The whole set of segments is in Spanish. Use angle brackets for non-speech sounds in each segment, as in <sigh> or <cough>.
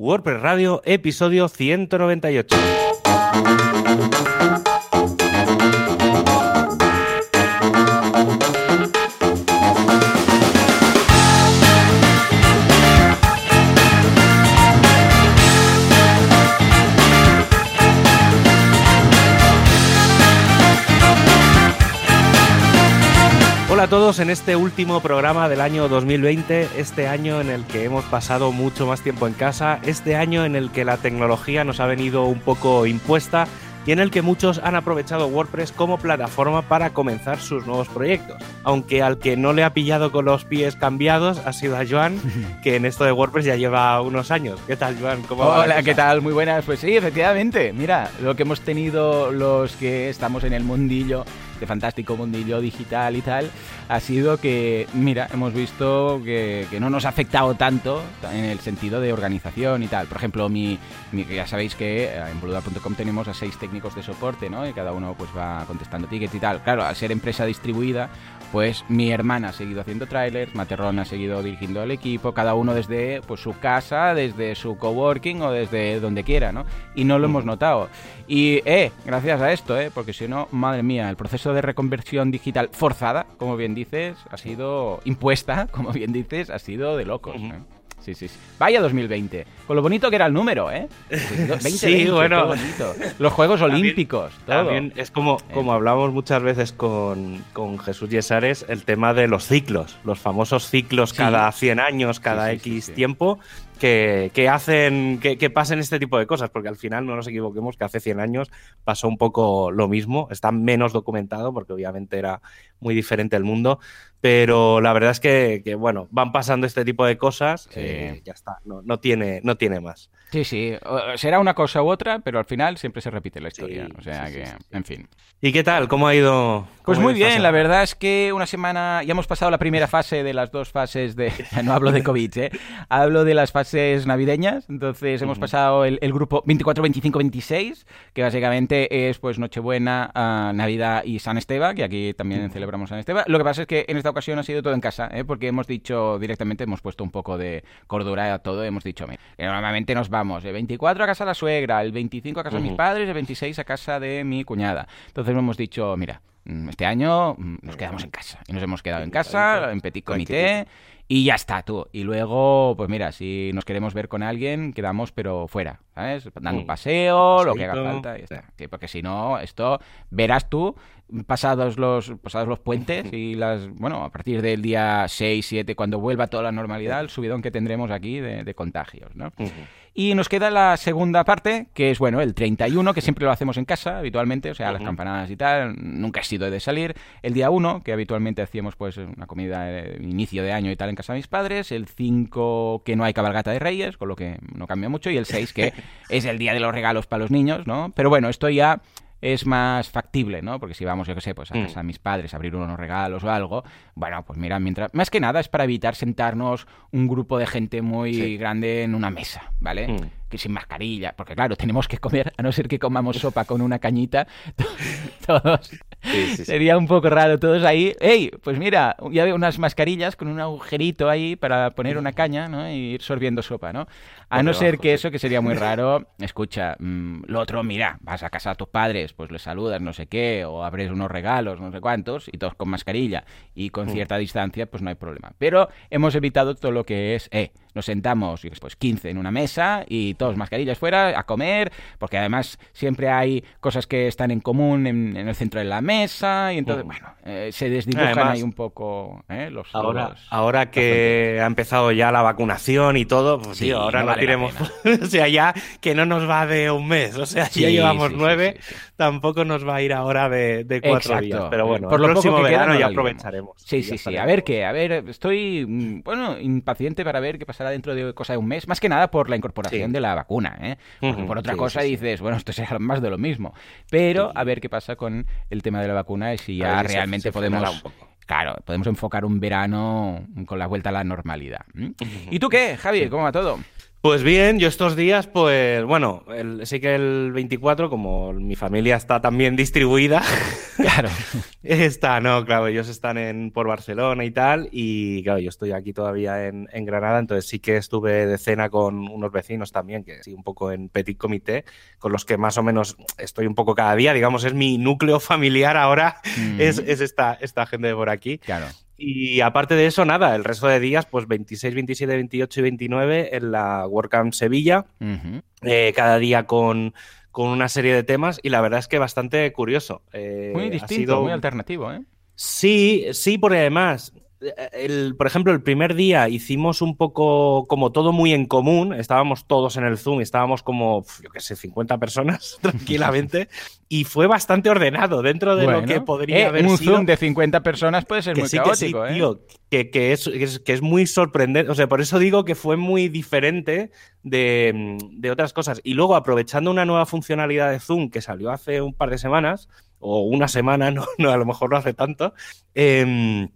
WordPress Radio, episodio 198. Todos en este último programa del año 2020, este año en el que hemos pasado mucho más tiempo en casa, este año en el que la tecnología nos ha venido un poco impuesta y en el que muchos han aprovechado WordPress como plataforma para comenzar sus nuevos proyectos. Aunque al que no le ha pillado con los pies cambiados ha sido a Joan, <laughs> que en esto de WordPress ya lleva unos años. ¿Qué tal, Joan? ¿Cómo Hola, ¿qué tal? Muy buenas. Pues sí, efectivamente. Mira, lo que hemos tenido los que estamos en el mundillo este fantástico mundillo digital y tal, ha sido que, mira, hemos visto que, no nos ha afectado tanto en el sentido de organización y tal. Por ejemplo, mi, ya sabéis que eh, en boluda.com tenemos a seis técnicos de soporte, ¿no? Y cada uno pues va contestando tickets y tal. Claro, al ser empresa distribuida, pues mi hermana ha seguido haciendo trailers, Materrón ha seguido dirigiendo el equipo, cada uno desde pues, su casa, desde su coworking o desde donde quiera, ¿no? Y no lo hemos notado. Y, eh, gracias a esto, eh, porque si no, madre mía, el proceso de reconversión digital forzada, como bien dices, ha sido impuesta, <laughs> como bien dices, ha sido de locos. ¿eh? Sí, sí, sí. Vaya 2020. Con lo bonito que era el número, ¿eh? <laughs> 20, sí, bueno. Los Juegos Olímpicos. También, es como, eh. como hablamos muchas veces con, con, Jesús Yesares, el tema de los ciclos. Los famosos ciclos cada 100 años, cada X tiempo que, hacen que, pasen este tipo de cosas, porque al final no nos equivoquemos que hace 100 años pasó un poco lo mismo, está menos documentado porque obviamente era muy diferente el mundo, pero la verdad es que, bueno, van pasando este tipo de cosas, eh, ya está, no, no, tiene, no tiene más. Sí, sí, será una cosa u otra, pero al final siempre se repite la historia, o sea que, en fin. ¿Y qué tal? ¿Cómo ha ido? pues muy bien, la verdad es que una semana, ya hemos pasado la primera <laughs> fase de las dos fases de, <laughs> no hablo de COVID, ¿eh? hablo de las fases navideñas, entonces hemos pasado el, grupo 24, 25, 26, que básicamente es pues Nochebuena, uh, Navidad y San Esteban, que aquí también celebramos San Esteban. Lo que pasa es que en esta ocasión ha sido todo en casa, ¿eh? porque hemos dicho directamente, hemos puesto un poco de cordura a todo, hemos dicho que normalmente nos vamos el 24 a casa de la suegra, el 25 a casa de mis padres, el 26 a casa de mi cuñada. Entonces hemos dicho, mira, este año mm, nos quedamos en casa. Y nos hemos quedado en casa, en petit comité, y ya está, tú. Y luego, pues mira, si nos queremos ver con alguien, quedamos, pero fuera, ¿sabes? Dando un paseo, lo que haga falta, y está. porque si no, esto verás tú, pasados los, pasados los puentes <laughs> y las, bueno, a partir del día 6, 7, cuando vuelva toda la normalidad, el subidón que tendremos aquí de, contagios, ¿no? Y nos queda la segunda parte, que es, bueno, el 31, que siempre lo hacemos en casa, habitualmente, o sea, las campanadas y tal, nunca he sido de salir. El día 1, que habitualmente hacíamos, pues, una comida de inicio de año y tal en casa de mis padres. El 5, que no hay cabalgata de reyes, con lo que no cambia mucho. Y el 6, que <laughs> es el día de los regalos para los niños, ¿no? Pero bueno, esto ya es más factible, ¿no? Porque si vamos, yo qué sé, pues a mm. casa de mis padres a abrir unos regalos o algo, bueno, pues mira, mientras... Más que nada es para evitar sentarnos un grupo de gente muy grande en una mesa, ¿vale? Mm. Que sin mascarilla, porque claro, tenemos que comer, a no ser que comamos sopa con una cañita, <laughs> todos Sería un poco raro todos ahí. ¡Ey! Pues mira, ya veo unas mascarillas con un agujerito ahí para poner una caña, ¿no? Y ir sorbiendo sopa, ¿no? A no ser que eso, que sería muy raro. Escucha, mm, lo otro, mira, vas a casa a tus padres, pues les saludas, no sé qué, o abres unos regalos, no sé cuántos, y todos con mascarilla y con mm. cierta distancia, pues no hay problema. Pero hemos evitado todo lo que es, eh, nos sentamos pues 15 en una mesa y todos mascarillas fuera a comer, porque además siempre hay cosas que están en común en, el centro de la mesa y entonces, mm. bueno, eh, se desdibujan ahí un poco eh, los... Ahora, ahora que ha empezado ya la vacunación y todo, pues sí, ahora no, tiremos... <laughs> o sea, ya que no nos va de un mes, o sea, si ya llevamos nueve, tampoco nos va a ir ahora de, de cuatro días. Pero bueno, por el lo próximo verano ya aprovecharemos. Sí, sí, sí. A ver qué, a ver, estoy, mm, bueno, impaciente para ver qué pasará dentro de cosa de un mes, más que nada por la incorporación de la vacuna, ¿eh? Porque por otra cosa dices, bueno, esto será más de lo mismo. Pero a ver qué pasa con el tema de la vacuna y si ya realmente podemos... Claro, podemos enfocar un verano con la vuelta a la normalidad. ¿Y tú qué, Javi? ¿Cómo va todo? Pues bien, yo estos días, pues bueno, sí que el 24, como mi familia está también distribuida, <laughs> Claro. Está, no, claro, ellos están en, por Barcelona y tal, y claro, yo estoy aquí todavía en, Granada, entonces sí que estuve de cena con unos vecinos también, que sí, un poco en petit comité, con los que más o menos estoy un poco cada día, digamos, es mi núcleo familiar ahora, mm. es, esta, esta gente de por aquí. Claro. Y aparte de eso, nada, el resto de días, pues 26, 27, 28 y 29 en la WordCamp Sevilla, eh, cada día con, una serie de temas y la verdad es que bastante curioso. Eh, muy distinto, muy alternativo, ¿eh? Sí, sí, porque además por ejemplo, el primer día hicimos un poco como todo muy en común, estábamos todos en el Zoom, estábamos como, yo qué sé, 50 personas <laughs> tranquilamente, y fue bastante ordenado dentro de lo que podría eh, haber un sido. Un Zoom de 50 personas puede ser muy caótico, que ¿eh? Tío, que, es, que, es, muy sorprendente, o sea, por eso digo que fue muy diferente de, de otras cosas. Y luego, aprovechando una nueva funcionalidad de Zoom que salió hace un par de semanas, o una semana, <laughs> no, no a lo mejor no hace tanto, eh,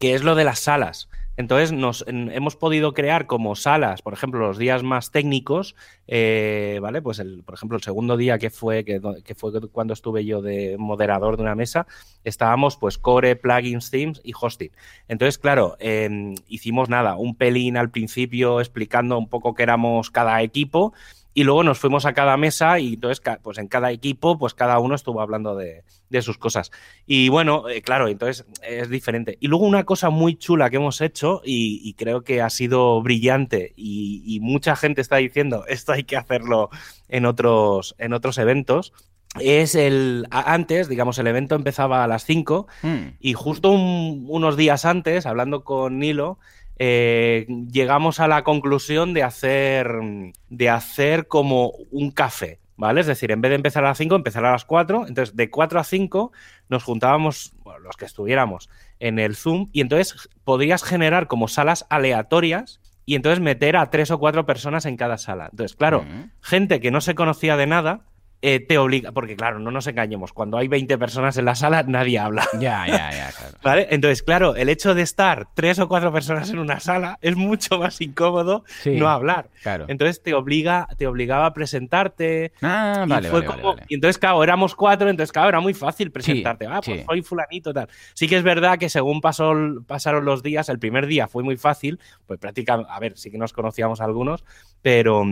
que es lo de las salas. Entonces nos hemos podido crear como salas, por ejemplo, los días más técnicos, eh, ¿vale? Pues el, por ejemplo, el segundo día que fue, que, fue cuando estuve yo de moderador de una mesa, estábamos pues core, plugins, themes y hosting. Entonces, claro, em, hicimos nada, un pelín al principio explicando un poco qué éramos cada equipo y luego nos fuimos a cada mesa y entonces, pues en cada equipo, pues cada uno estuvo hablando de, sus cosas. Y bueno, eh, claro, entonces es diferente. Y luego una cosa muy chula que hemos hecho y, creo que ha sido brillante y, mucha gente está diciendo <laughs> esto hay que hacerlo en otros, en otros eventos, es el antes, digamos, el evento empezaba a las 5 mm. y justo unos días antes, hablando con Nilo, eh, llegamos a la conclusión de hacer, de hacer como un café, ¿vale? Es decir, en vez de empezar a las 5, empezar a las 4. Entonces, de 4 a 5 nos juntábamos, los que estuviéramos en el Zoom, y entonces podrías generar como salas aleatorias y entonces meter a tres o cuatro personas en cada sala. Entonces, claro, gente que no se conocía de nada, eh, te obliga, porque claro, no nos engañemos, cuando hay 20 personas en la sala nadie habla. <laughs> Ya, ya, ya, claro. ¿Vale? Entonces, claro, el hecho de estar tres o cuatro personas en una sala es mucho más incómodo no hablar. Claro. Entonces te obliga, te obligaba a presentarte. Ah, y vale, fue vale, como, vale, Y entonces, claro, éramos cuatro, entonces, claro, era muy fácil presentarte. ah, pues soy fulanito, tal. Sí que es verdad que según pasó, pasaron los días, el primer día fue muy fácil, pues prácticamente, a ver, sí que nos conocíamos algunos, pero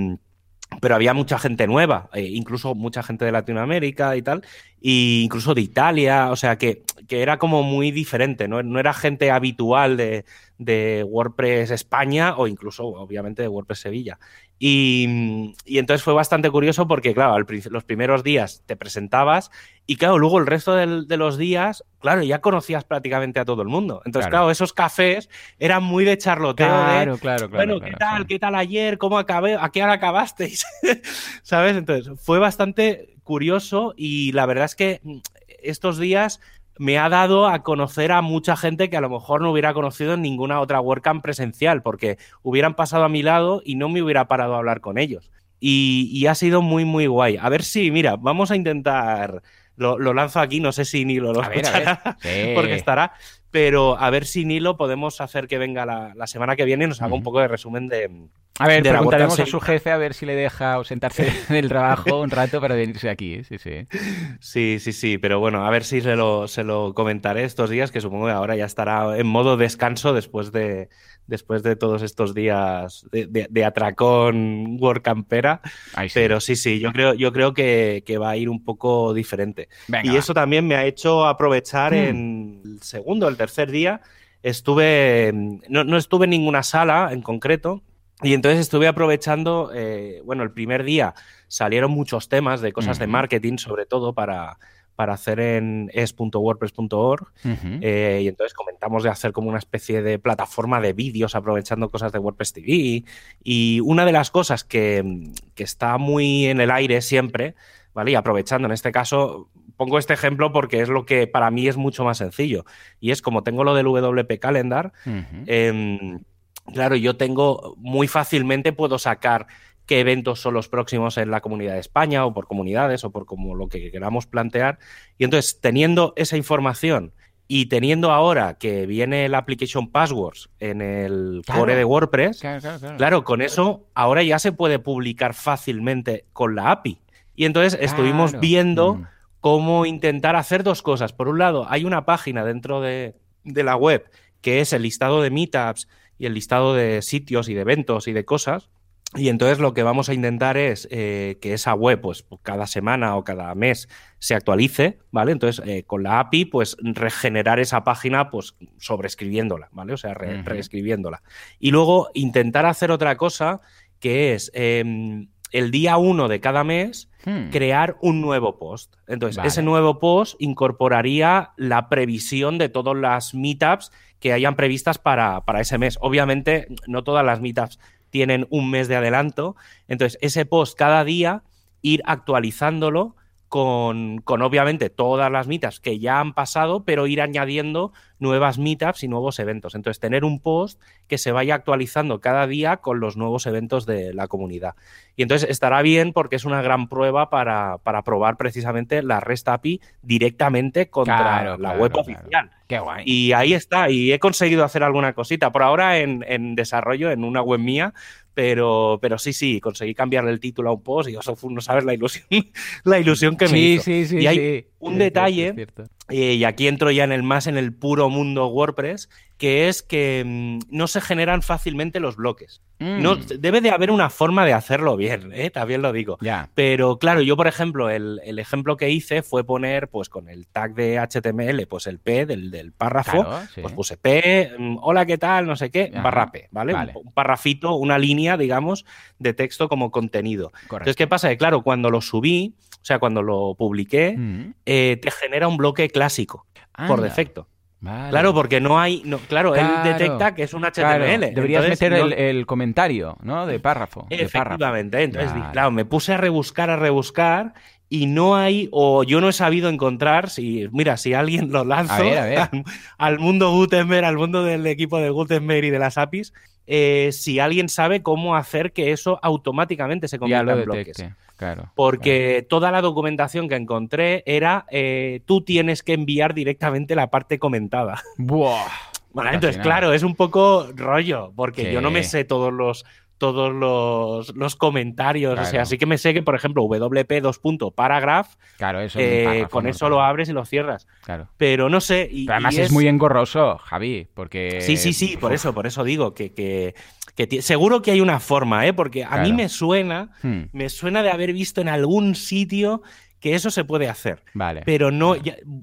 pero había mucha gente nueva, eh, incluso mucha gente de Latinoamérica y tal, e incluso de Italia, o sea que, que era como muy diferente, no, no era gente habitual de, de, WordPress España o incluso obviamente de WordPress Sevilla. Y, entonces fue bastante curioso porque, claro, los primeros días te presentabas y, claro, luego el resto de los días, claro, ya conocías prácticamente a todo el mundo. Entonces, claro, esos cafés eran muy de charloteo. Claro, de, claro, claro. Bueno, ¿qué tal? ¿Qué tal ayer? ¿Cómo acabé? ¿A qué hora acabasteis? <laughs> ¿Sabes? Entonces, fue bastante curioso y la verdad es que mm, estos días me ha dado a conocer a mucha gente que a lo mejor no hubiera conocido en ninguna otra WordCamp presencial, porque hubieran pasado a mi lado y no me hubiera parado a hablar con ellos. Y, ha sido muy, muy guay. A ver si, mira, vamos a intentar. Lo, lanzo aquí, no sé si ni lo, lo escuchará, <laughs> porque estará pero a ver si Nilo podemos hacer que venga la, semana que viene y nos haga un poco de resumen de. A ver, preguntaremos a su jefe a ver si le deja ausentarse <laughs> del trabajo un rato para venirse aquí. ¿eh? Sí, sí. Sí, sí, sí, pero bueno, a ver si se lo, se lo comentaré estos días, que supongo que ahora ya estará en modo descanso después de, después de todos estos días de, atracón workampera. Pero sí, sí, yo creo, yo creo que, va a ir un poco diferente. y eso también me ha hecho aprovechar hmm. en el segundo, el tercer día. Estuve, no, estuve en ninguna sala en concreto, y entonces estuve aprovechando, eh, bueno, el primer día salieron muchos temas de cosas de marketing, sobre todo para, para hacer en es.wordpress.org eh, y entonces comentamos de hacer como una especie de plataforma de vídeos aprovechando cosas de WordPress TV y una de las cosas que, está muy en el aire siempre, ¿vale? Y aprovechando en este caso, pongo este ejemplo porque es lo que para mí es mucho más sencillo. Y es como tengo lo del WP Calendar, em, claro, yo tengo muy fácilmente puedo sacar qué eventos son los próximos en la comunidad de España o por comunidades o por como lo que queramos plantear. Y entonces, teniendo esa información y teniendo ahora que viene la application passwords en el core de WordPress, claro, con eso ahora ya se puede publicar fácilmente con la API. Y entonces estuvimos viendo... Mm cómo intentar hacer dos cosas. Por un lado, hay una página dentro de, de la web que es el listado de meetups y el listado de sitios y de eventos y de cosas. Y entonces lo que vamos a intentar es eh, que esa web, pues cada semana o cada mes se actualice, ¿vale? Entonces, eh, con la API, pues regenerar esa página, pues sobreescribiéndola, ¿vale? O sea, reescribiéndola. Y luego intentar hacer otra cosa que es em, el día uno de cada mes hmm. crear un nuevo post. Entonces, ese nuevo post incorporaría la previsión de todas las meetups que hayan previstas para, para ese mes. Obviamente, no todas las meetups tienen un mes de adelanto. Entonces, ese post cada día, ir actualizándolo con, con, obviamente todas las mitas que ya han pasado, pero ir añadiendo nuevas meetups y nuevos eventos. Entonces, tener un post que se vaya actualizando cada día con los nuevos eventos de la comunidad. Y entonces estará bien porque es una gran prueba para, para probar precisamente la REST API directamente contra la web oficial. Qué guay. Y ahí está, y he conseguido hacer alguna cosita. Por ahora en, en desarrollo, en una web mía, pero, pero sí, sí, conseguí cambiarle el título a un post y eso fue, no sabes la ilusión, <laughs> la ilusión que me hizo. Sí, sí, y hay un detalle, eh, y aquí entro ya en el más en el puro mundo WordPress, que es que mm, no se generan fácilmente los bloques. No, mm. debe de haber una forma de hacerlo bien, ¿eh? también lo digo. Pero claro, yo por ejemplo, el, ejemplo que hice fue poner, pues con el tag de HTML, pues el P del, párrafo, pues puse P, mm, hola, ¿qué tal? No sé qué, barra P, ¿vale? Un, parrafito, una línea, digamos, de texto como contenido. Entonces, ¿qué pasa? Que claro, cuando lo subí, sea, cuando lo publiqué, eh, te genera un bloque clásico por defecto. Claro, porque no hay. No, claro, él detecta que es un HTML. deberías meter el, comentario, ¿no? De párrafo. Efectivamente. Entonces, claro, me puse a rebuscar, a rebuscar. Y no hay, o yo no he sabido encontrar, si, mira, si alguien lo lanzo <laughs> Al, mundo Gutenberg, al mundo del equipo de Gutenberg y de las APIs, eh, si alguien sabe cómo hacer que eso automáticamente se convierta en bloques. Claro, porque toda la documentación que encontré era eh, tú tienes que enviar directamente la parte comentada. Buah. <laughs> Bueno, entonces, claro, es un poco rollo, porque yo no me sé todos los todos los, comentarios. O sea, así que me sé que, por ejemplo, WP 2. Paragraph, claro, eso eh, con eso lo abres y lo cierras. Claro. Pero no sé. Y, además es... muy engorroso, Javi, porque. Sí, sí, sí, por eso, por eso digo que, que, seguro que hay una forma, ¿eh? Porque a mí me suena, hmm. me suena de haber visto en algún sitio que eso se puede hacer. Vale. Pero no,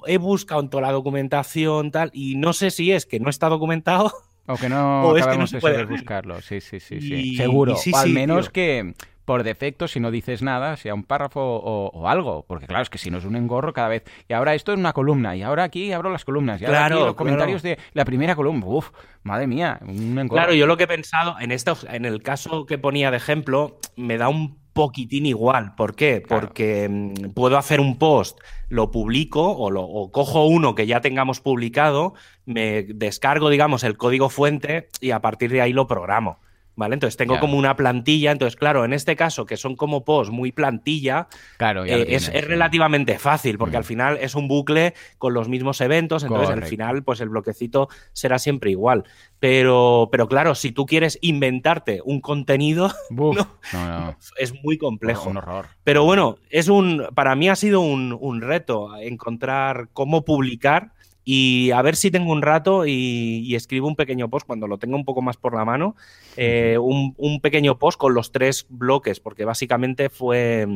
he buscado en toda la documentación tal, y no sé si es que no está documentado o que no o acabamos que no de buscarlo, sí, sí, sí, sí. Seguro. o al menos que por defecto, si no dices nada, sea un párrafo o, algo. Porque claro, es que si no es un engorro cada vez. Y ahora esto es una columna, y ahora aquí abro las columnas, y ahora aquí los comentarios de la primera columna. Uf, madre mía, un engorro. Claro, yo lo que he pensado, en, esto, en el caso que ponía de ejemplo, me da un poquitín igual. ¿Por qué? Porque mm, puedo hacer un post, lo publico o, lo, cojo uno que ya tengamos publicado, me descargo, digamos, el código fuente y a partir de ahí lo programo. ¿Vale? Entonces tengo como una plantilla. Entonces, claro, en este caso, que son como posts muy plantilla, claro, eh, es, relativamente fácil, porque mm. al final es un bucle con los mismos eventos. Entonces, al final, pues el bloquecito será siempre igual. Pero, pero claro, si tú quieres inventarte un contenido, <laughs> es muy complejo. Un horror. Pero bueno, es un. Para mí ha sido un, un reto encontrar cómo publicar y a ver si tengo un rato y, escribo un pequeño post cuando lo tenga un poco más por la mano, eh, un, pequeño post con los tres bloques, porque básicamente fue,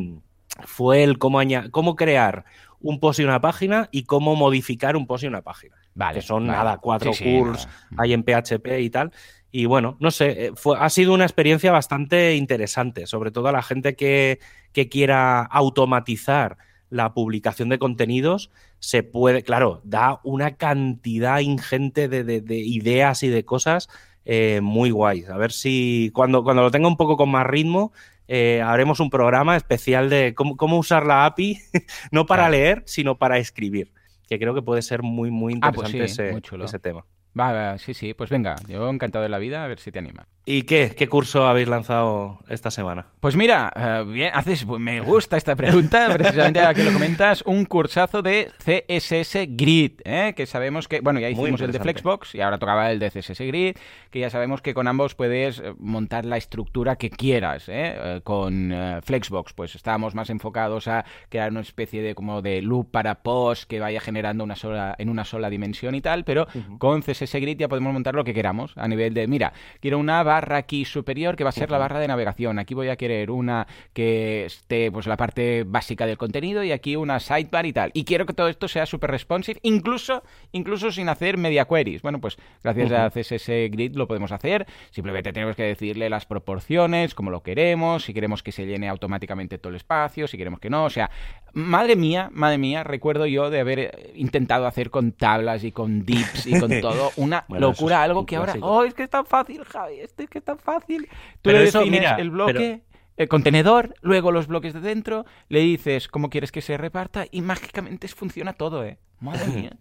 fue el cómo, cómo crear un post y una página y cómo modificar un post y una página. Vale, que son nada, cuatro cursos, hay en PHP y tal. Y bueno, no sé, eh, fue, ha sido una experiencia bastante interesante, sobre todo a la gente que, que quiera automatizar la publicación de contenidos se puede, claro, da una cantidad ingente de, ideas y de cosas eh, muy guays. A ver si cuando, cuando lo tenga un poco con más ritmo, eh, haremos un programa especial de cómo, usar la API, <laughs> no para leer, sino para escribir, que creo que puede ser muy, muy ah, pues interesante ese, ese tema. Va, va, sí, sí, pues venga, yo encantado de la vida, a ver si te anima. ¿Y qué? ¿Qué curso habéis lanzado esta semana? Pues mira, eh, bien, haces, pues me gusta esta pregunta, <laughs> precisamente a que lo comentas, un cursazo de CSS Grid, ¿eh? que sabemos que, bueno, ya hicimos el de Flexbox y ahora tocaba el de CSS Grid, que ya sabemos que con ambos puedes eh, montar la estructura que quieras, ¿eh? con Flexbox, pues estábamos más enfocados a crear una especie de como de loop para post que vaya generando una sola, en una sola dimensión y tal, pero con CSS Grid ya podemos montar lo que queramos a nivel de, mira, quiero una barra aquí superior que va a ser la barra de navegación. Aquí voy a querer una que esté pues la parte básica del contenido y aquí una sidebar y tal. Y quiero que todo esto sea súper responsive, incluso, incluso sin hacer media queries. Bueno, pues gracias a CSS Grid lo podemos hacer. Simplemente tenemos que decirle las proporciones, cómo lo queremos, si queremos que se llene automáticamente todo el espacio, si queremos que no. O sea, madre mía, madre mía, recuerdo yo de haber intentado hacer con tablas y con dips y con <laughs> todo una locura, algo que ahora, oh, es que es tan fácil, Javi, este es que es tan fácil. Tú Pero le defines el bloque el contenedor, luego los bloques de dentro, le dices cómo quieres que se reparta y mágicamente funciona todo, ¿eh? Madre <laughs> mía.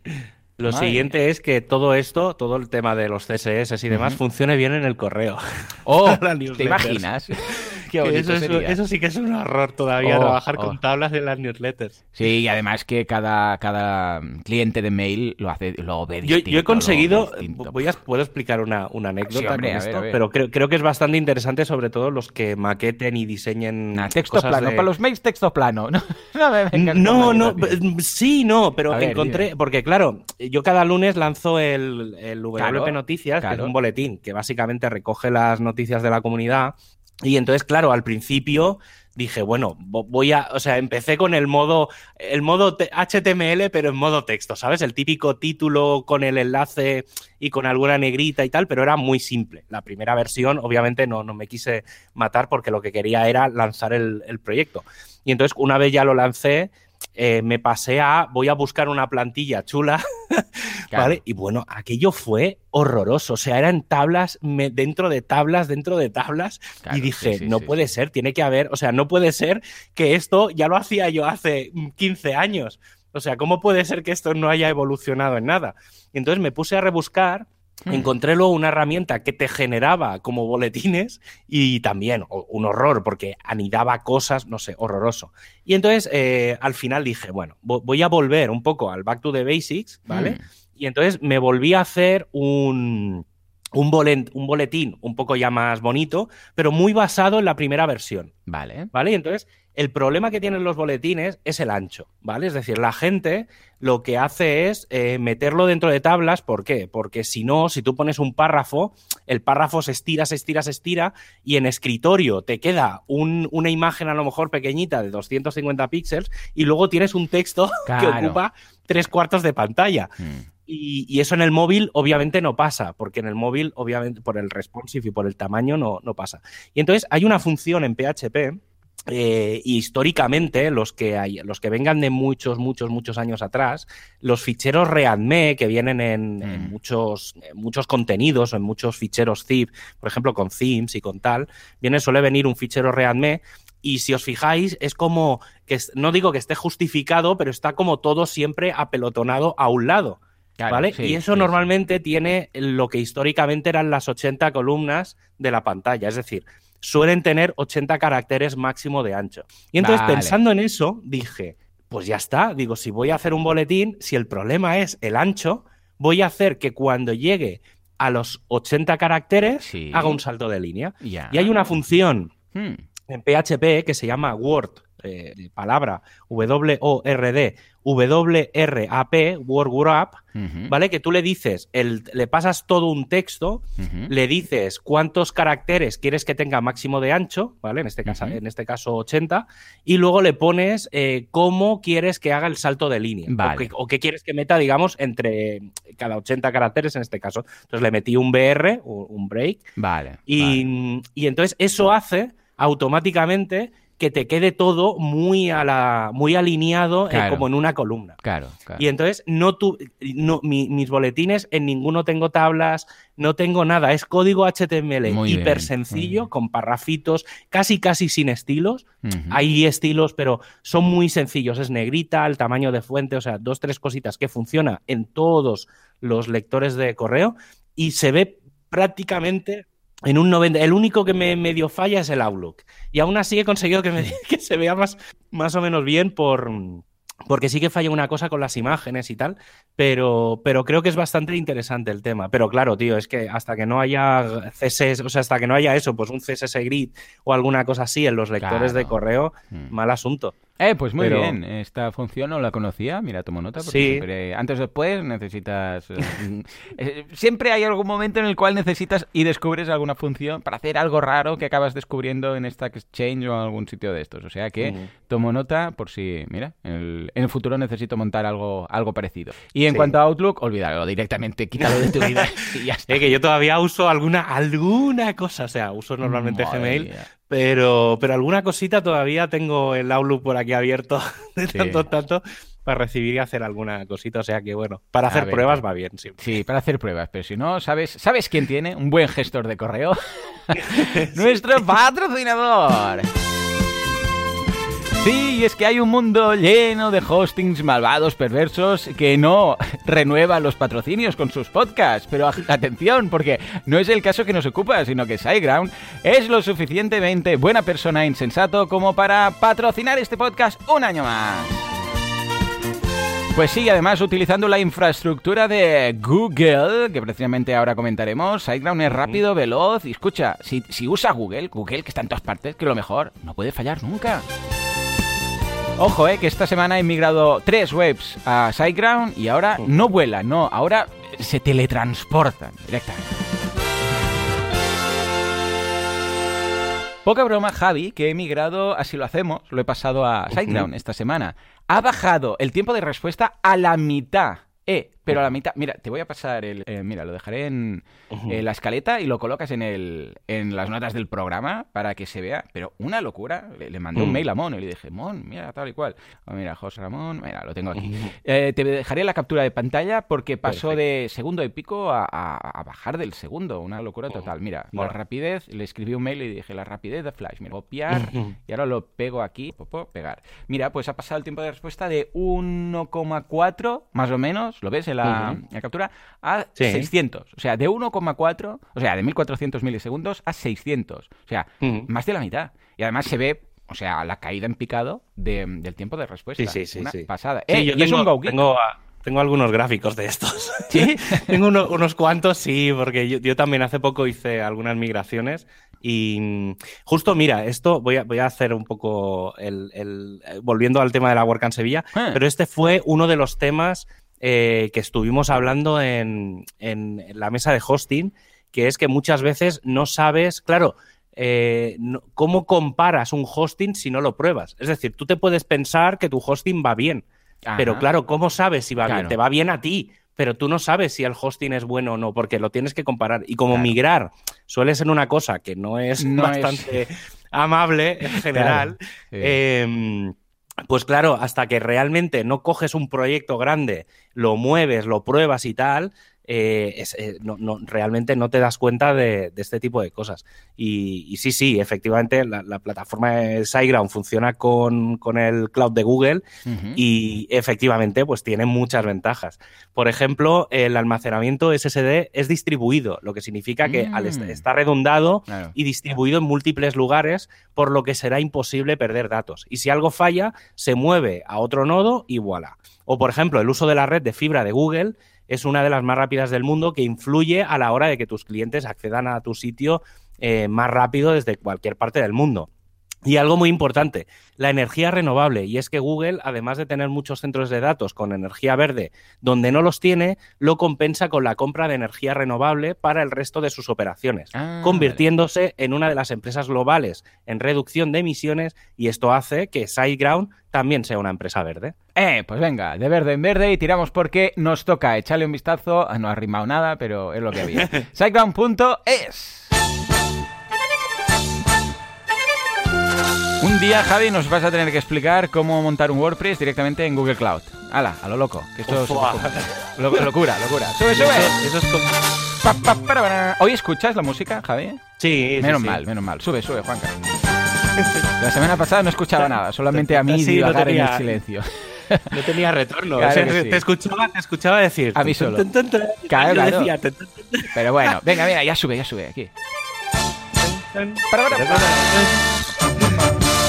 Lo siguiente es que todo esto, todo el tema de los CSS y demás, funcione bien en el correo. Oh, <laughs> ¿te imaginas? <laughs> <laughs> eso, sí que es un horror todavía, oh, trabajar con oh. tablas en las newsletters. Sí, y además que cada, cada cliente de mail lo hace, lo ve distinto, yo, he conseguido, voy a, puedo explicar una, una anécdota con esto, pero creo, creo, que es bastante interesante, sobre todo los que maqueten y diseñen. texto plano, para los mails texto plano. No, <laughs> no, sí, no, pero encontré, porque claro, yo cada lunes lanzo el, el WP Noticias, que es un boletín que básicamente recoge las noticias de la comunidad y entonces, claro, al principio dije, bueno, voy a, o sea, empecé con el modo, el modo HTML, pero en modo texto, ¿sabes? El típico título con el enlace y con alguna negrita y tal, pero era muy simple. La primera versión, obviamente, no, no me quise matar porque lo que quería era lanzar el, el proyecto. Y entonces, una vez ya lo lancé, eh, me pasé a, voy a buscar una plantilla chula, <laughs> ¿vale? Y bueno, aquello fue horroroso, o sea, eran tablas dentro de tablas, dentro de tablas, y dije, no puede ser, tiene que haber, o sea, no puede ser que esto ya lo hacía yo hace 15 años, o sea, ¿cómo puede ser que esto no haya evolucionado en nada? Y entonces me puse a rebuscar. Encontré luego una herramienta que te generaba como boletines y también un horror porque anidaba cosas, no sé, horroroso. Y entonces eh, al final dije, bueno, voy a volver un poco al back to the basics, ¿vale? Hmm. Y entonces me volví a hacer un, un, un, boletín un poco ya más bonito, pero muy basado en la primera versión. Vale. ¿Vale? Y entonces el problema que tienen los boletines es el ancho, ¿vale? Es decir, la gente lo que hace es eh, meterlo dentro de tablas. ¿Por qué? Porque si no, si tú pones un párrafo, el párrafo se estira, se estira, se estira y en escritorio te queda una imagen a lo mejor pequeñita de 250 píxeles y luego tienes un texto <laughs> que ocupa tres cuartos de pantalla. Hmm. Y, eso en el móvil obviamente no pasa, porque en el móvil obviamente por el responsive y por el tamaño no, no pasa. Y entonces hay una función en PHP eh, históricamente, los que, hay, los que vengan de muchos, muchos, muchos años atrás, los ficheros README que vienen en, mm. muchos, muchos contenidos en muchos ficheros zip, por ejemplo con themes y con tal, viene, suele venir un fichero README y si os fijáis es como que no digo que esté justificado, pero está como todo siempre apelotonado a un lado. ¿Vale? y eso normalmente tiene lo que históricamente eran las 80 columnas de la pantalla. Es decir, suelen tener 80 caracteres máximo de ancho. Y entonces, pensando en eso, dije, pues ya está. Digo, si voy a hacer un boletín, si el problema es el ancho, voy a hacer que cuando llegue a los 80 caracteres haga un salto de línea. Y hay una función hmm. en PHP que se llama Word, palabra W-O-R-D, WRAP, Word Wrap, ¿vale? Que tú le dices, el, le pasas todo un texto, le dices cuántos caracteres quieres que tenga máximo de ancho, ¿vale? En este caso, en este caso 80, y luego le pones eh, cómo quieres que haga el salto de línea. O, qué quieres que meta, digamos, entre cada 80 caracteres en este caso. Entonces le metí un BR, un break. Vale. Y, y entonces eso hace automáticamente que te quede todo muy, a la, muy alineado eh, como en una columna. Claro, claro. Y entonces no, tu, no mis boletines en ninguno tengo tablas, no tengo nada, es código HTML hiper sencillo, con parrafitos, casi casi sin estilos. Hay estilos, pero son muy sencillos, es negrita, el tamaño de fuente, o sea, dos, tres cositas que funciona en todos los lectores de correo y se ve prácticamente en un 90. El único que me medio falla es el Outlook. Y aún así he conseguido que, me, <laughs> que se vea más, más o menos bien por, porque sí que falla una cosa con las imágenes y tal, pero, pero creo que es bastante interesante el tema. Pero claro, tío, es que hasta que no haya CSS, o sea, hasta que no haya eso, pues un CSS grid o alguna cosa así en los lectores de correo, mm. mal asunto. Eh, pues muy bien. Esta función no la conocía. Mira, tomo nota. Porque sí. siempre, antes o después necesitas. Eh, <laughs> eh, siempre hay algún momento en el cual necesitas y descubres alguna función para hacer algo raro que acabas descubriendo en Stack Exchange o en algún sitio de estos. O sea que tomo nota por si, mira, en el, futuro necesito montar algo, algo parecido. Y en cuanto a Outlook, olvídalo directamente, quítalo de tu vida <laughs> y ya está. <laughs> Es que yo todavía uso alguna, alguna cosa. O sea, uso normalmente Gmail. Pero, pero alguna cosita todavía tengo el Outlook por aquí abierto <laughs> de tanto tanto para recibir y hacer alguna cosita. O sea que bueno, para hacer pruebas va bien. Sí. sí, para hacer pruebas. Pero si no, ¿sabes, ¿sabes quién tiene? Un buen gestor de correo. <laughs> <laughs> Nuestro patrocinador. Sí, es que hay un mundo lleno de hostings malvados, perversos, que no <laughs> renuevan los patrocinios con sus podcasts. Pero atención, porque no es el caso que nos ocupa, sino que SiteGround es lo suficientemente buena persona e insensato como para patrocinar este podcast un año más. Pues sí, además utilizando la infraestructura de Google, que precisamente ahora comentaremos, SiteGround es rápido, veloz y escucha, si, si usa Google, Google que está en todas partes, que lo mejor, no puede fallar nunca. Ojo, eh, que esta semana he migrado tres webs a SiteGround y ahora no vuelan, no, ahora se teletransportan directamente. Poca broma, Javi, que he migrado, así lo hacemos, lo he pasado a SiteGround esta semana. Ha bajado el tiempo de respuesta a la mitad. Eh, pero a la mitad, mira, te voy a pasar el. Eh, mira, lo dejaré en, la escaleta y lo colocas en, el, en las notas del programa para que se vea. Pero una locura. Le, mandé un mm. mail a Mon y le dije, Mon, mira, tal y cual. Oh, mira, José Ramón, mira, lo tengo aquí. Eh, te dejaré la captura de pantalla porque pasó de segundo y pico a, bajar del segundo. Una locura total. Mira, la rapidez, le escribí un mail y dije, la rapidez de Flash. Mira, copiar y ahora lo pego aquí. pegar. Mira, pues ha pasado el tiempo de respuesta de 1,4 más o menos. ¿Lo ves? La, captura a 600. O sea, de 1,4, o sea, de 1400 milisegundos a 600. O sea, más de la mitad. Y además se ve o sea, la caída en picado del tiempo de respuesta. Sí, sí, sí. pasada. Eh, yo tengo, tengo, tengo, algunos gráficos de estos. <laughs> ¿Sí? <laughs> tengo unos cuantos, sí, porque yo, también hace poco hice algunas migraciones y justo, mira, esto voy a, voy a hacer un poco el, eh, volviendo al tema de la WordCamp Sevilla, ah. pero este fue uno de los temas eh, que estuvimos hablando en, la mesa de hosting, que es que muchas veces no sabes, claro, eh, cómo comparas un hosting si no lo pruebas. Es decir, tú te puedes pensar que tu hosting va bien, pero claro, ¿cómo sabes si va bien? Te va bien a ti, pero tú no sabes si el hosting es bueno o no, porque lo tienes que comparar. Y como migrar suele ser una cosa que no es bastante amable en <laughs> general, em, pues claro, hasta que realmente no coges un proyecto grande, lo mueves, lo pruebas y tal, eh, eh, no, realmente no te das cuenta de, este tipo de cosas. Y, sí, sí, efectivamente, la, plataforma de SiteGround funciona con, el cloud de Google y efectivamente, pues tiene muchas ventajas. Por ejemplo, el almacenamiento SSD es distribuido, lo que significa que al mm. está redundado y distribuido en múltiples lugares, por lo que será imposible perder datos. Y si algo falla, se mueve a otro nodo y voilà. O, por ejemplo, el uso de la red de fibra de Google es una de las más rápidas del mundo que influye a la hora de que tus clientes accedan a tu sitio eh, más rápido desde cualquier parte del mundo. Y algo muy importante, la energía renovable. Y es que Google, además de tener muchos centros de datos con energía verde, donde no los tiene, lo compensa con la compra de energía renovable para el resto de sus operaciones, ah, convirtiéndose en una de las empresas globales en reducción de emisiones y esto hace que SiteGround también sea una empresa verde. Eh, pues venga, de verde en verde y tiramos porque nos toca echarle un vistazo. No ha rimado nada, pero es lo que había. <laughs> SiteGround.es Un día, Javi, nos vas a tener que explicar cómo montar un WordPress directamente en Google Cloud. ¡Hala! A lo loco. Que esto es locura, locura. ¡Sube, sube! Eso, es como... ¿Hoy escuchas la música, Javi? Sí, Menos mal, menos mal. Sube, sube, Juanca. La semana pasada no escuchaba nada, solamente a mí divagar en el silencio. No tenía retorno. te, escuchaba, te escuchaba decir. A mí solo. Pero bueno, venga, mira, ya sube, ya sube aquí. Para, para, para.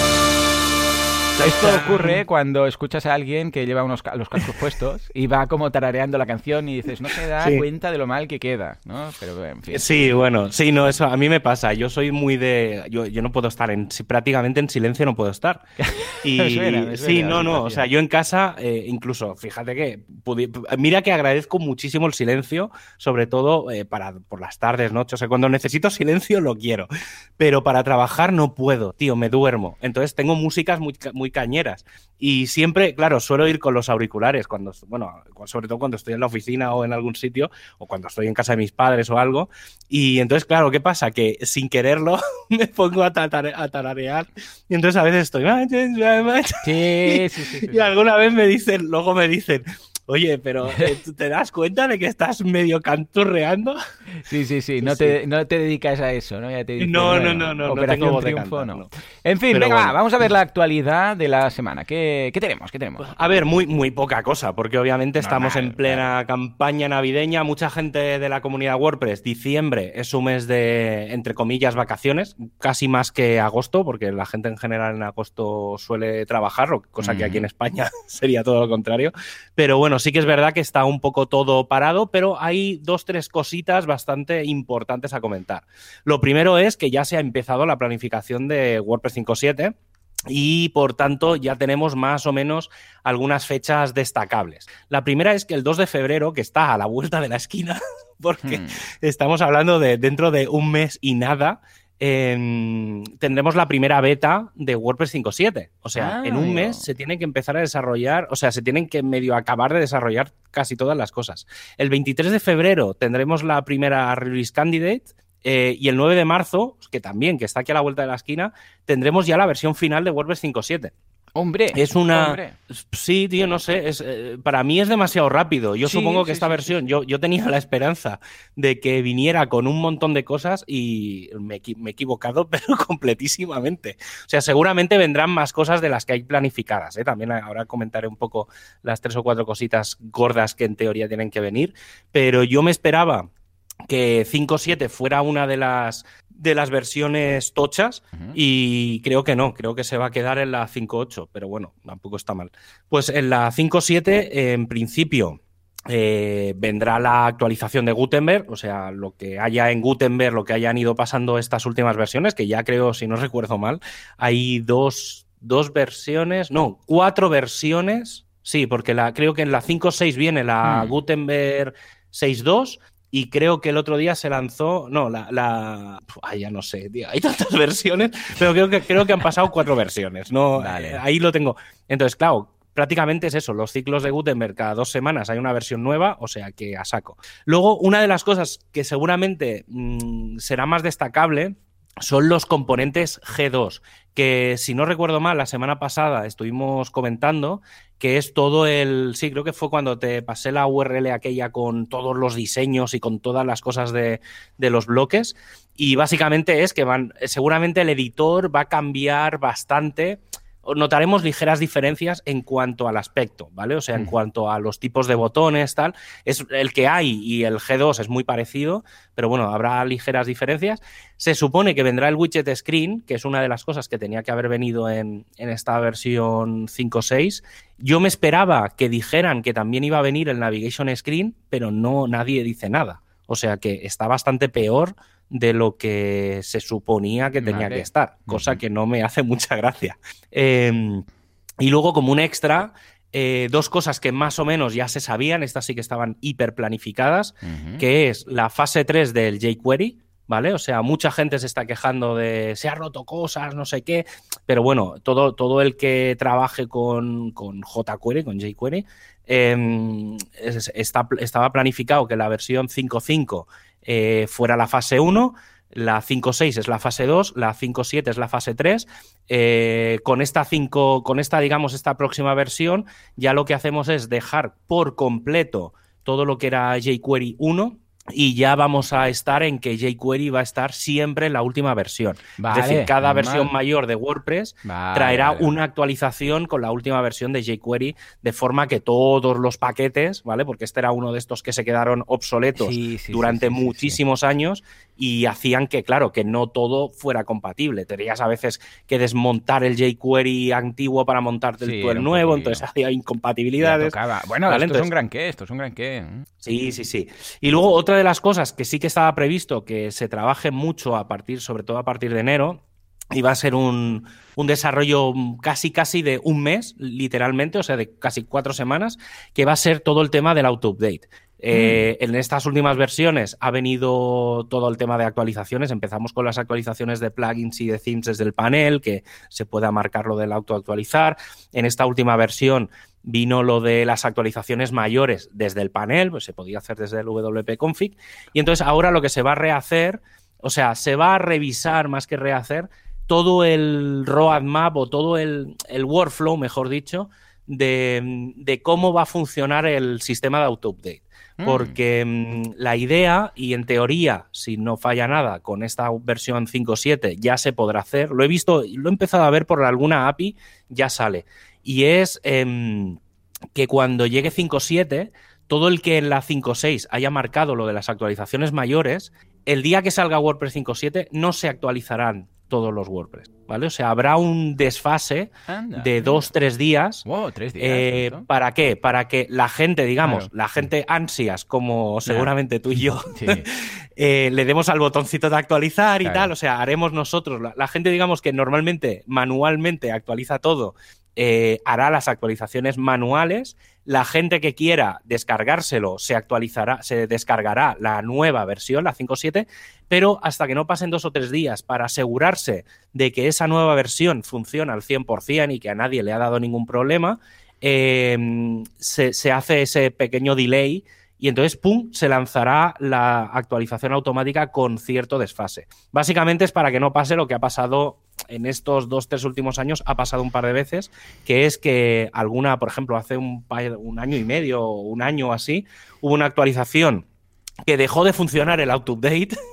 Esto ocurre cuando escuchas a alguien que lleva unos los cascos puestos y va como tarareando la canción y dices, no se da cuenta de lo mal que queda, ¿no? Pero en fin. Sí, bueno, sí, no, eso a mí me pasa. Yo soy muy de. Yo, yo no puedo estar en. Prácticamente en silencio no puedo estar. <laughs> Y sí, no, no. O sea, yo en casa, eh, incluso, fíjate que. Mira que agradezco muchísimo el silencio, sobre todo eh, para por las tardes, noches. O sea, cuando necesito silencio lo quiero. Pero para trabajar no puedo, tío, me duermo. Entonces tengo músicas muy, muy cañeras. Y siempre, claro, suelo ir con los auriculares, cuando, bueno, sobre todo cuando estoy en la oficina o en algún sitio, o cuando estoy en casa de mis padres o algo. Y entonces, claro, ¿qué pasa? Que sin quererlo <laughs> me pongo a, tararear. Y entonces a veces estoy. Sí, sí, sí, <laughs> y alguna vez me dicen, luego me dicen, Oye, pero <laughs> eh, ¿tú te das cuenta de que estás medio canturreando? Sí, sí, sí, no, Te, no te dedicas a eso, ¿no? Ya te no, no, no, no, Operación no Triunfo, no. En fin, venga, vamos a ver la actualidad de la semana. ¿Qué, ¿Qué, tenemos? ¿Qué tenemos? A ver, muy, muy poca cosa, porque obviamente estamos en plena campaña navideña. Mucha gente de la comunidad WordPress, diciembre es un mes de, entre comillas, vacaciones, casi más que agosto, porque la gente en general en agosto suele trabajar, cosa que aquí en España <laughs> sería todo lo contrario. Pero bueno, sí que es verdad que está un poco todo parado, pero hay dos, tres cositas bastante importantes a comentar. Lo primero es que ya se ha empezado la planificación de WordPress 5.7 y por tanto ya tenemos más o menos algunas fechas destacables. La primera es que el 2 de febrero, que está a la vuelta de la esquina, <laughs> porque hmm. estamos hablando de dentro de un mes y nada, tendremos la primera beta de WordPress 5.7. O sea, en un mes se tienen que empezar a desarrollar, o sea, se tienen que medio acabar de desarrollar casi todas las cosas. El 23 de febrero tendremos la primera release candidate. Eh, y el 9 de marzo, que también, que está aquí a la vuelta de la esquina, tendremos ya la versión final de WordPress 5.7. Hombre, es una. Sí, tío, no sé. Es, eh, para mí es demasiado rápido. Yo supongo que esta versión, Yo, yo tenía la esperanza de que viniera con un montón de cosas y me, he equivocado, <laughs> pero completísimamente. O sea, seguramente vendrán más cosas de las que hay planificadas. ¿eh? También ahora comentaré un poco las tres o cuatro cositas gordas que en teoría tienen que venir. Pero yo me esperaba que 5.7 fuera una de las de las versiones tochas y creo que no, creo que se va a quedar en la 5.8, pero bueno, tampoco está mal. Pues en la 5.7, en principio, eh, vendrá la actualización de Gutenberg, o sea, lo que haya en Gutenberg, lo que hayan ido pasando estas últimas versiones, que ya creo, si no recuerdo mal, hay dos, dos versiones, no, cuatro versiones. Sí, porque la, creo que en la 5.6 viene la hmm. Gutenberg 6.2 y creo que el otro día se lanzó, no, la, la ay, ya no sé, tío, hay tantas <laughs> versiones, pero creo que, creo que han pasado cuatro versiones, ¿no? Eh, ahí lo tengo. Entonces, claro, prácticamente es eso, los ciclos de Gutenberg cada dos semanas hay una versión nueva, o sea que a saco. Luego, una de las cosas que seguramente mm, será más destacable son los componentes G2, que si no recuerdo mal, la semana pasada estuvimos comentando que es todo el... Sí, creo que fue cuando te pasé la URL aquella con todos los diseños y con todas las cosas de, de los bloques. Y básicamente es que van, seguramente el editor va a cambiar bastante notaremos ligeras diferencias en cuanto al aspecto, ¿vale? O sea, en cuanto a los tipos de botones, tal. Es el que hay y el G2 es muy parecido, pero bueno, habrá ligeras diferencias. Se supone que vendrá el widget screen, que es una de las cosas que tenía que haber venido en, en esta versión 5.6. Yo me esperaba que dijeran que también iba a venir el navigation screen, pero no, nadie dice nada. O sea que está bastante peor de lo que se suponía que tenía que estar, cosa que no me hace mucha gracia. Em, y luego, como un extra, eh, dos cosas que más o menos ya se sabían, estas sí que estaban hiper planificadas, que es la fase 3 del jQuery, ¿vale? O sea, mucha gente se está quejando de se ha roto cosas, no sé qué, pero bueno, todo, todo el que trabaje con, con jQuery, con jQuery, em, está, estaba planificado que la versión 5.5 eh, fuera la fase 1, la 5.6 es la fase 2, la 5.7 es la fase 3. Eh, con esta 5, con esta, digamos, esta próxima versión, ya lo que hacemos es dejar por completo todo lo que era jQuery 1 y ya vamos a estar en que jQuery va a estar siempre en la última versión. es decir, cada versión mayor de WordPress traerá una actualización con la última versión de jQuery, de forma que todos los paquetes, ¿vale? Porque este era uno de estos que se quedaron obsoletos durante muchísimos años y hacían que, claro, que no todo fuera compatible. Tenías a veces que desmontar el jQuery antiguo para montarte el, nuevo, entonces <laughs> había incompatibilidades. Bueno, esto es un gran qué, esto es un gran qué. ¿eh? Sí, sí, sí. Y luego otra de las cosas que sí que estaba previsto que se trabaje mucho a partir, sobre todo a partir de enero, iba a ser un, un, desarrollo casi casi de un mes, literalmente, o sea, de casi cuatro semanas, que va a ser todo el tema del auto-update. Eh, mm. En estas últimas versiones ha venido todo el tema de actualizaciones. Empezamos con las actualizaciones de plugins y de themes desde el panel, que se pueda marcar lo del auto-actualizar. En esta última versión vino lo de las actualizaciones mayores desde el panel, pues se podía hacer desde el WP Config. Y entonces ahora lo que se va a rehacer, o sea, se va a revisar más que rehacer todo el roadmap o todo el, el workflow, mejor dicho, de, de, cómo va a funcionar el sistema de auto-update. Porque mm, la idea, y en teoría, si no falla nada, con esta versión 5.7 ya se podrá hacer, lo he visto, lo he empezado a ver por alguna API, ya sale, y es em, que cuando llegue 5.7, todo el que en la 5.6 haya marcado lo de las actualizaciones mayores, el día que salga WordPress 5.7 no se actualizarán todos los WordPress, ¿vale? O sea, habrá un desfase de dos, tres días. tres días. Eh, ¿Para qué? Para que la gente, digamos, la gente ansias, como seguramente tú y yo, <laughs> eh, le demos al botoncito de actualizar y tal. O sea, haremos nosotros. La, gente, digamos, que normalmente manualmente actualiza todo, eh, hará las actualizaciones manuales. La gente que quiera descargárselo se actualizará, se descargará la nueva versión, la 5.7, pero hasta que no pasen dos o tres días para asegurarse de que esa nueva versión funciona al 100% y que a nadie le ha dado ningún problema, em, se, hace ese pequeño delay y entonces, ¡pum!, se lanzará la actualización automática con cierto desfase. Básicamente es para que no pase lo que ha pasado en estos dos, tres últimos años, ha pasado un par de veces, que es que alguna, por ejemplo, hace un, un año y medio, un año así, hubo una actualización que dejó de funcionar el auto-update. <laughs>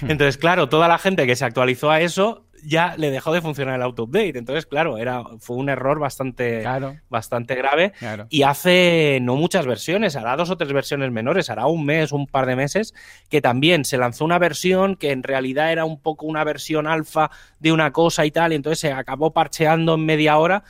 Hmm. Entonces, claro, toda la gente que se actualizó a eso ya le dejó de funcionar el auto-update. Entonces, claro, era, fue un error bastante, bastante grave. Y hace no muchas versiones, hará dos o tres versiones menores, hará un mes, un par de meses, que también se lanzó una versión que en realidad era un poco una versión alfa de una cosa y tal, y entonces se acabó parcheando en media hora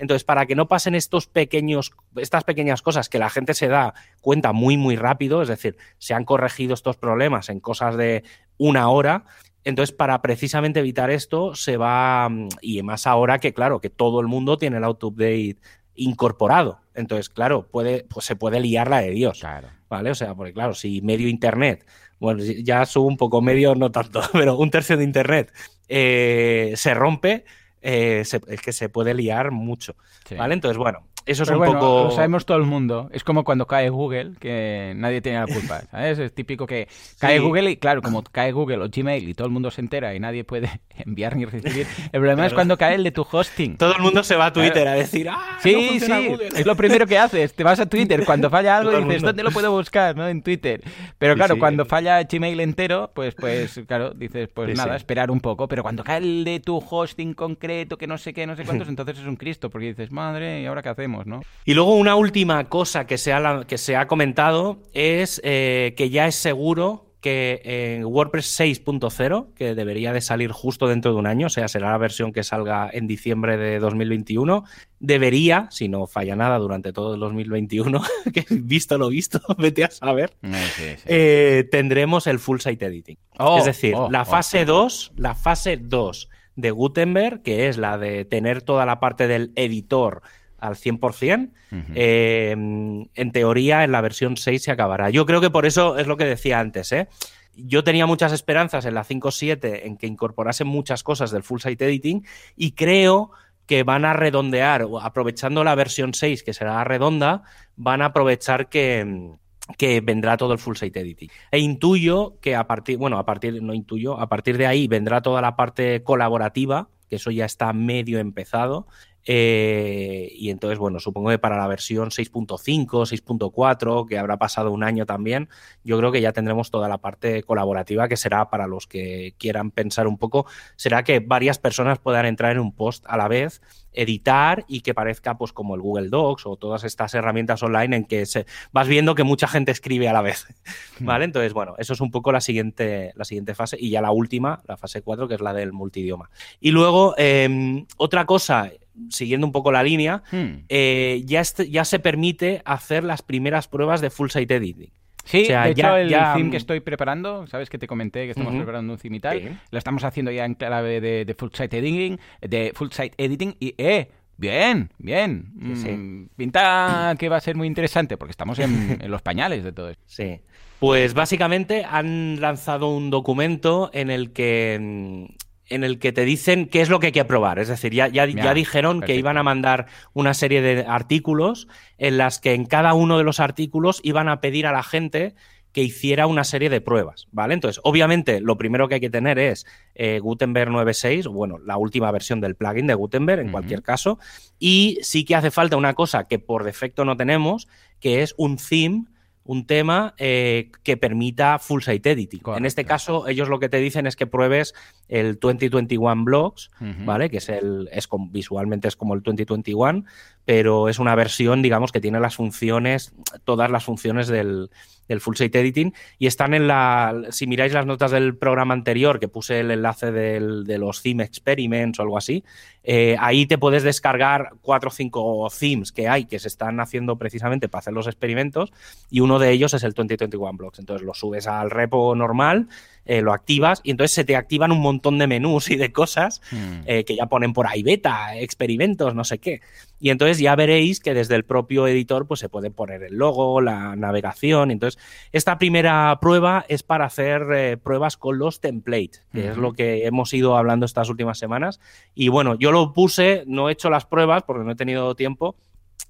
entonces, para que no pasen estos pequeños, estas pequeñas cosas que la gente se da cuenta muy, muy rápido, es decir, se han corregido estos problemas en cosas de una hora. Entonces, para precisamente evitar esto, se va, y más ahora que, claro, que todo el mundo tiene el auto-update incorporado. Entonces, claro, puede, pues se puede liar la de Dios. Claro. ¿Vale? O sea, porque claro, si medio internet, bueno, ya subo un poco medio, no tanto, <laughs> pero un tercio de internet eh, se rompe, eh, es que se puede liar mucho. ¿Vale? Entonces, bueno, eso es un poco. Lo sabemos todo el mundo. Es como cuando cae Google, que nadie tiene la culpa. <laughs> ¿sabes? Es típico que cae Google y, claro, como cae Google o Gmail y todo el mundo se entera y nadie puede <laughs> enviar ni recibir. El problema es cuando cae el de tu hosting. Todo el mundo se va a Twitter a decir, ¡ah! Sí, sí. Es lo primero que haces. Te vas a Twitter cuando falla algo y dices, ¿dónde lo puedo buscar? ¿no? En Twitter. Pero claro, cuando falla Gmail entero, pues, pues claro, dices, pues nada, esperar un poco. Pero cuando cae el de tu hosting concreto, que no sé qué, no sé cuántos, entonces es un Cristo, porque dices, madre, ¿y ahora qué hacemos? Y luego una última cosa que se ha, que se ha comentado es eh, que ya es seguro que en WordPress 6.0, que debería de salir justo dentro de un año, o sea, será la versión que salga en diciembre de 2021, debería, si no falla nada durante todo el 2021, <laughs> que visto lo visto, <laughs> vete a saber, eh, eh, tendremos el full site editing. Oh, es decir, oh, la fase 2, la fase 2 de Gutenberg, que es la de tener toda la parte del editor al 100%, eh, en teoría en la versión 6 se acabará. Yo creo que por eso es lo que decía antes, ¿eh? Yo tenía muchas esperanzas en la 5.7 en que incorporasen muchas cosas del full site editing y creo que van a redondear, aprovechando la versión 6 que será redonda, van a aprovechar que, que vendrá todo el full site editing. E intuyo que a partir, bueno, a partir, no intuyo, a partir de ahí vendrá toda la parte colaborativa, que eso ya está medio empezado, eh, y entonces, bueno, supongo que para la versión 6.5, 6.4, que habrá pasado un año también, yo creo que ya tendremos toda la parte colaborativa que será para los que quieran pensar un poco, será que varias personas puedan entrar en un post a la vez, editar y que parezca pues como el Google Docs o todas estas herramientas online en que se, vas viendo que mucha gente escribe a la vez. Hmm. ¿Vale? Entonces, bueno, eso es un poco la siguiente, la siguiente fase y ya la última, la fase 4, que es la del multidioma. Y luego, em, otra cosa siguiendo un poco la línea, hmm. eh, ya, ya se permite hacer las primeras pruebas de full site editing. Sí, de hecho, el theme que estoy preparando, sabes que te comenté que estamos preparando un theme y tal, lo estamos haciendo ya en clave de, full site editing, de full site editing y eh, bien, bien. Mm, pinta que va a ser muy interesante porque estamos en, <laughs> en los pañales de todo esto. Sí. Pues básicamente han lanzado un documento en el que mm, en el que te dicen qué es lo que hay que probar. Es decir, ya, ya, dijeron que iban a mandar una serie de artículos en las que en cada uno de los artículos iban a pedir a la gente que hiciera una serie de pruebas, ¿vale? Entonces, obviamente, lo primero que hay que tener es eh, Gutenberg 9.6, bueno, la última versión del plugin de Gutenberg, en cualquier caso, y sí que hace falta una cosa que por defecto no tenemos, que es un theme un tema eh, que permita full site editing. En este caso, ellos lo que te dicen es que pruebes el 2021 Blocks, ¿vale? Que es el, es visualmente es como el 2021, pero es una versión, digamos, que tiene las funciones, todas las funciones del, del full site editing y están en la, si miráis las notas del programa anterior, que puse el enlace de los theme experiments o algo así, eh, ahí te puedes descargar cuatro o cinco themes que hay que se están haciendo precisamente para hacer los experimentos y uno de ellos es el 2021 Blocks. Entonces lo subes al repo normal eh, lo activas y entonces se te activan un montón de menús y de cosas hmm. eh, que ya ponen por ahí beta, experimentos, no sé qué. Y entonces ya veréis que desde el propio editor pues se puede poner el logo, la navegación. Entonces, esta primera prueba es para hacer eh, pruebas con los templates, que es lo que hemos ido hablando estas últimas semanas. Y bueno, yo lo puse, no he hecho las pruebas porque no he tenido tiempo,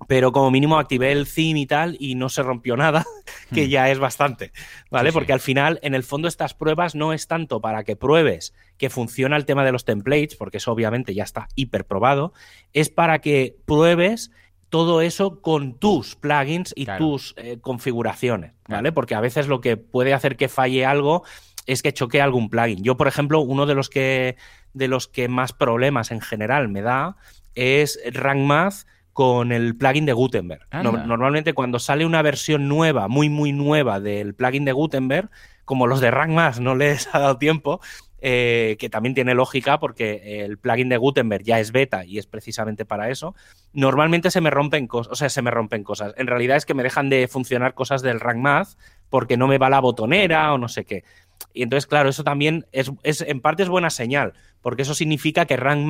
pero como mínimo activé el theme y tal y no se rompió nada, <laughs> que hmm. ya es bastante, ¿vale? Porque al final, en el fondo, estas pruebas no es tanto para que pruebes que funciona el tema de los templates, porque eso obviamente ya está hiper probado, es para que pruebes todo eso con tus plugins y tus eh, configuraciones, ¿vale? Porque a veces lo que puede hacer que falle algo es que choque algún plugin. Yo, por ejemplo, uno de los que, de los que más problemas en general me da es Rank Math con el plugin de Gutenberg. normalmente cuando sale una versión nueva, muy muy nueva del plugin de Gutenberg, como los de Rank no les ha dado tiempo, eh, que también tiene lógica porque el plugin de Gutenberg ya es beta y es precisamente para eso. Normalmente se me rompen cosas, o sea, se me rompen cosas. En realidad es que me dejan de funcionar cosas del Rank porque no me va la botonera o no sé qué. Y entonces, claro, eso también es, es en parte es buena señal, porque eso significa que Rank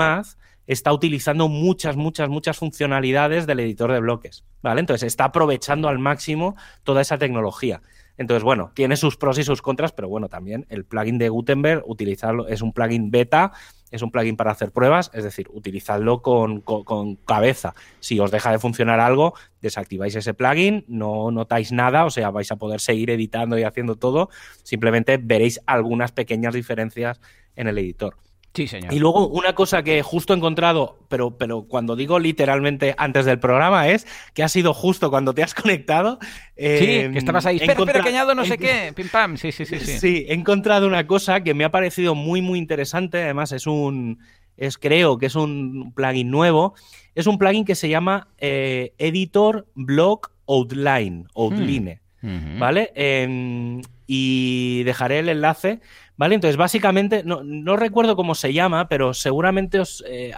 está utilizando muchas, muchas, muchas funcionalidades del editor de bloques, ¿vale? Entonces está aprovechando al máximo toda esa tecnología. Entonces, bueno, tiene sus pros y sus contras, pero bueno, también el plugin de Gutenberg, utilizarlo, es un plugin beta, es un plugin para hacer pruebas, es decir, utilizadlo con, con, cabeza. Si os deja de funcionar algo, desactiváis ese plugin, no notáis nada, o sea, vais a poder seguir editando y haciendo todo, simplemente veréis algunas pequeñas diferencias en el editor. Sí, señor. Y luego una cosa que justo he encontrado, pero, pero cuando digo literalmente antes del programa, es que ha sido justo cuando te has <laughs> conectado. sí, que estabas ahí. Espera, espera, que añado no sé qué. Pim pam. Sí, sí, sí, sí. Sí, he encontrado una cosa que me ha parecido muy, muy interesante. Además, es un. Es, creo que es un plugin nuevo. Es un plugin que se llama eh, Editor Block Outline. Outline. Hmm. ¿Vale? Em, y dejaré el enlace ¿Vale? Entonces, básicamente, no, recuerdo cómo se llama, pero seguramente os, eh,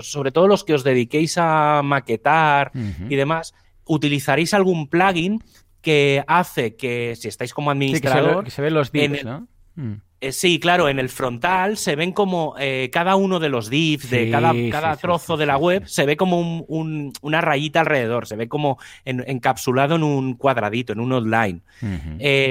sobre todo los que os dediquéis a maquetar y demás, utilizaréis algún plugin que hace que, si estáis como administrador... que, se ve, los divs, ¿no? Mm. Eh, sí, claro, en el frontal se ven como eh, cada uno de los divs, de cada, cada trozo de la web, se ve como una rayita alrededor, se ve como encapsulado en un cuadradito, en un outline.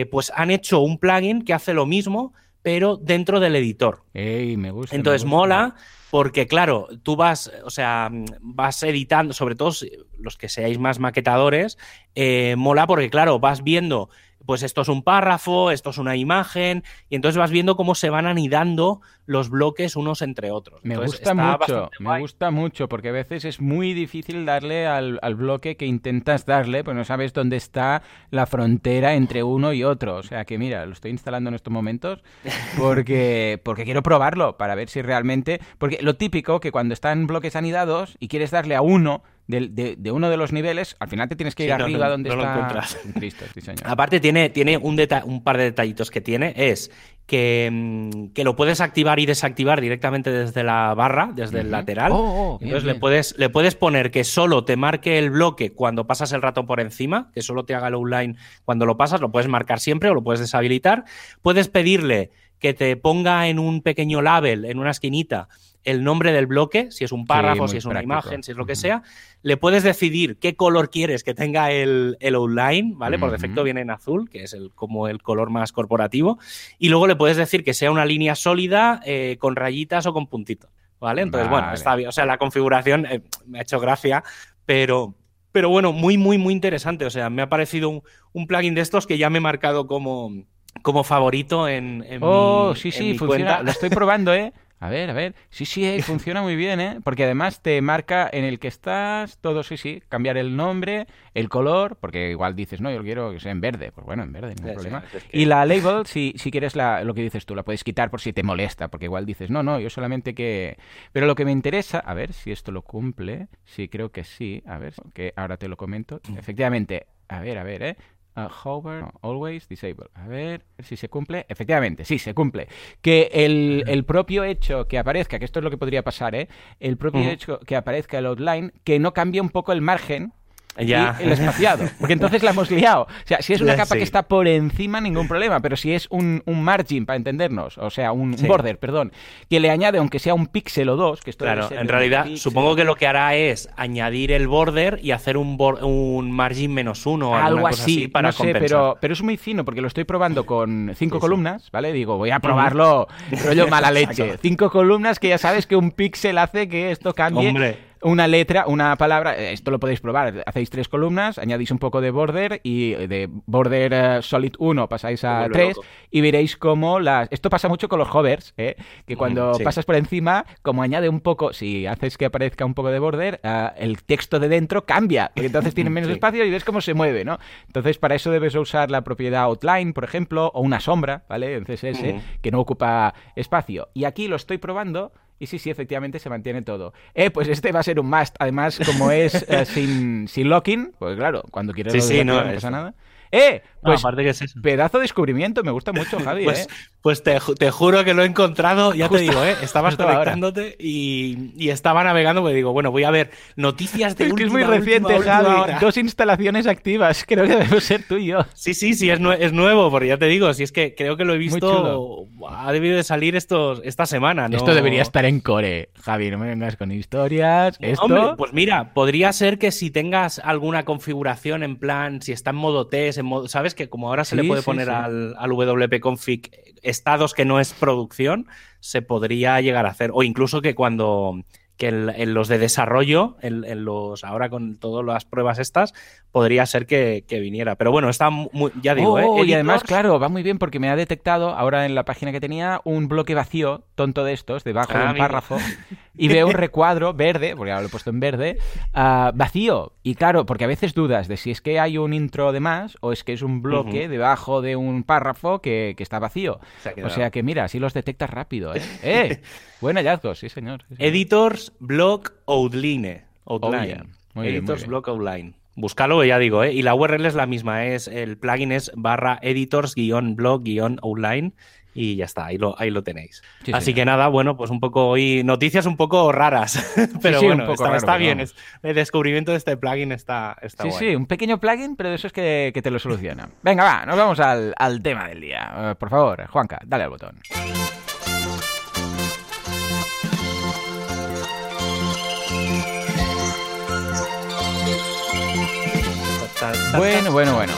pues han hecho un plugin que hace lo mismo, pero dentro del editor. me gusta. Entonces mola porque claro, tú vas, o sea, vas editando, sobre todo los que seáis más maquetadores, eh, mola porque claro, vas viendo pues esto es un párrafo, esto es una imagen, y entonces vas viendo cómo se van anidando los bloques unos entre otros. Me gusta mucho, me gusta mucho, porque a veces es muy difícil darle al, bloque que intentas darle, pues no sabes dónde está la frontera entre uno y otro. O sea que mira, lo estoy instalando en estos momentos porque, <laughs> porque quiero probarlo para ver si realmente... Porque lo típico que cuando están bloques anidados y quieres darle a uno, de, de, uno de los niveles, al final te tienes que ir arriba donde está. Cristo, Aparte, tiene, tiene un, un par de detallitos que tiene. Es que, mm, que, lo puedes activar y desactivar directamente desde la barra, desde el lateral. Oh, oh, Entonces Le, puedes, le puedes poner que solo te marque el bloque cuando pasas el ratón por encima, que solo te haga el online cuando lo pasas, lo puedes marcar siempre o lo puedes deshabilitar. Puedes pedirle que te ponga en un pequeño label, en una esquinita, el nombre del bloque, si es un párrafo, si es una imagen, si es lo que sea. Le puedes decidir qué color quieres que tenga el, el outline, ¿vale? Por defecto viene en azul, que es el, como el color más corporativo. Y luego le puedes decir que sea una línea sólida eh, con rayitas o con puntitos, ¿vale? Entonces, bueno, está bien. O sea, la configuración eh, me ha hecho gracia, pero, pero bueno, muy, muy, muy interesante. O sea, me ha parecido un, plugin de estos que ya me he marcado como, como favorito en, en oh, sí, sí, funciona. Lo estoy probando, ¿eh? <laughs> A ver, a ver. Sí, sí, eh, funciona muy bien, ¿eh? Porque además te marca en el que estás, todo, sí, sí. Cambiar el nombre, el color, porque igual dices, no, yo quiero que sea en verde. Pues bueno, en verde, ningún problema. Y la label, si, si quieres la, lo que dices tú, la puedes quitar por si te molesta, porque igual dices, no, no, yo solamente que... Pero lo que me interesa, a ver si esto lo cumple. Sí, creo que sí. A ver, que ahora te lo comento. Mm. Efectivamente, a ver, a ver, ¿eh? Hover, always disable. A ver si se cumple. Efectivamente, sí, se cumple. Que el, el, propio hecho que aparezca, que esto es lo que podría pasar, ¿eh? El propio hecho que aparezca el outline, que no cambie un poco el margen ya. el espaciado. Porque entonces la hemos liado. O sea, si es una capa que está por encima, ningún problema. Pero si es un, un margin, para entendernos, o sea, un border, perdón, que le añade, aunque sea un píxel o dos, que esto Claro, en realidad, supongo que lo que hará es añadir el border y hacer un, un margin menos uno. Algo así, para no sé, pero, pero es muy fino porque lo estoy probando con cinco columnas, ¿vale? Digo, voy a probarlo, <laughs> rollo mala leche. cinco columnas que ya sabes que un píxel hace que esto cambie. Hombre una letra, una palabra, eh, esto lo podéis probar, hacéis tres columnas, añadís un poco de border y de border eh, solid 1 pasáis a 3 y veréis cómo las... Esto pasa mucho con los hovers, ¿eh? que cuando pasas por encima, como añade un poco, si haces que aparezca un poco de border, el texto de dentro cambia, entonces tiene <laughs> menos espacio y ves cómo se mueve, ¿no? Entonces para eso debes usar la propiedad outline, por ejemplo, o una sombra, ¿vale? En CSS, que no ocupa espacio. Y aquí lo estoy probando y sí, sí, efectivamente se mantiene todo. Eh, pues este va a ser un must. Además, como es eh, <laughs> sin, sin locking, pues claro, cuando quieres sí, sí, no, no pasa nada. ¡Eh! Pues pedazo de descubrimiento, me gusta mucho, <laughs> Javi. pues, ¿eh? pues te, te, juro que lo he encontrado, ya te digo, ¿eh? Estabas <laughs> conectándote y, y, estaba navegando, me digo, bueno, voy a ver noticias de <laughs> Es que es muy reciente, Javi. Dos instalaciones activas, creo que debe ser tú y yo. Sí, sí, sí, es, es nuevo, porque ya te digo, si es que creo que lo he visto, ha debido de salir estos, esta semana. ¿no? Esto debería estar en core, Javi, no me vengas con historias. ¿Esto? Hombre, pues mira, podría ser que si tengas alguna configuración en plan, si está en modo test, ¿sabes? Que como ahora se le puede poner Al, al WP config estados que no es producción, se podría llegar a hacer. O incluso que cuando que en, los de desarrollo, en, los ahora con todas las pruebas estas, podría ser que, viniera. Pero bueno, está muy, ya digo, ¿eh? Oh, y además, claro, va muy bien porque me ha detectado ahora en la página que tenía un bloque vacío, tonto de estos, debajo de un ah, párrafo, <laughs> y veo un <laughs> recuadro verde, porque ahora lo he puesto en verde, ah, vacío. Y claro, porque a veces dudas de si es que hay un intro de más o es que es un bloque debajo de un párrafo que, está vacío. o sea que mira, así los detectas rápido, ¿eh? <laughs> ¡Eh! Buen hallazgo, sí señor. Editors Block Outline. Outline. Editors Block Outline. Búscalo, ya digo, ¿eh? Y la URL es la misma, es el plugin es barra editors-blog-outline y ya está, ahí lo, ahí lo tenéis. Así que nada, bueno, pues un poco hoy noticias un poco raras, <laughs> pero bueno, está, bien. el descubrimiento de este plugin está, está Sí, sí, un pequeño plugin, pero eso es que, te lo soluciona. Venga, va, nos vamos al, al tema del día. Eh, por favor, Juanca, dale al botón. Bueno, bueno, bueno.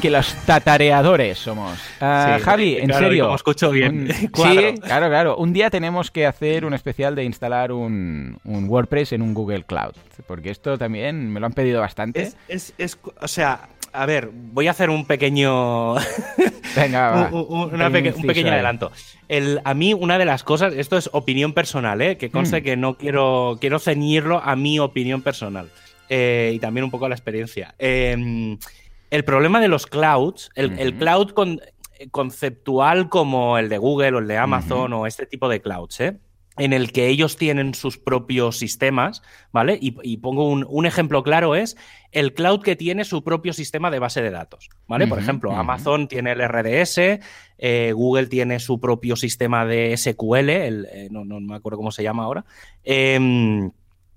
Que los tatareadores somos. Ah, Javi, en serio. Como escucho bien. <laughs> Sí, claro, claro. Un día tenemos que hacer un especial de instalar un, WordPress en un Google Cloud, porque esto también me lo han pedido bastante. Es, es, o sea, a ver, voy a hacer un pequeño. <laughs> Venga, <laughs> un, pequeño adelanto. El, a mí, una de las cosas, esto es opinión personal, ¿eh? que conste mm. que no quiero, quiero ceñirlo a mi opinión personal. Eh, y también un poco a la experiencia. Em, el problema de los clouds, el, cloud conceptual como el de Google o el de Amazon o este tipo de clouds, ¿eh? en el que ellos tienen sus propios sistemas, ¿vale? Y, pongo un, ejemplo claro, es el cloud que tiene su propio sistema de base de datos, ¿vale? Por ejemplo, Amazon tiene el RDS, eh, Google tiene su propio sistema de SQL, eh, no, me acuerdo cómo se llama ahora. Em,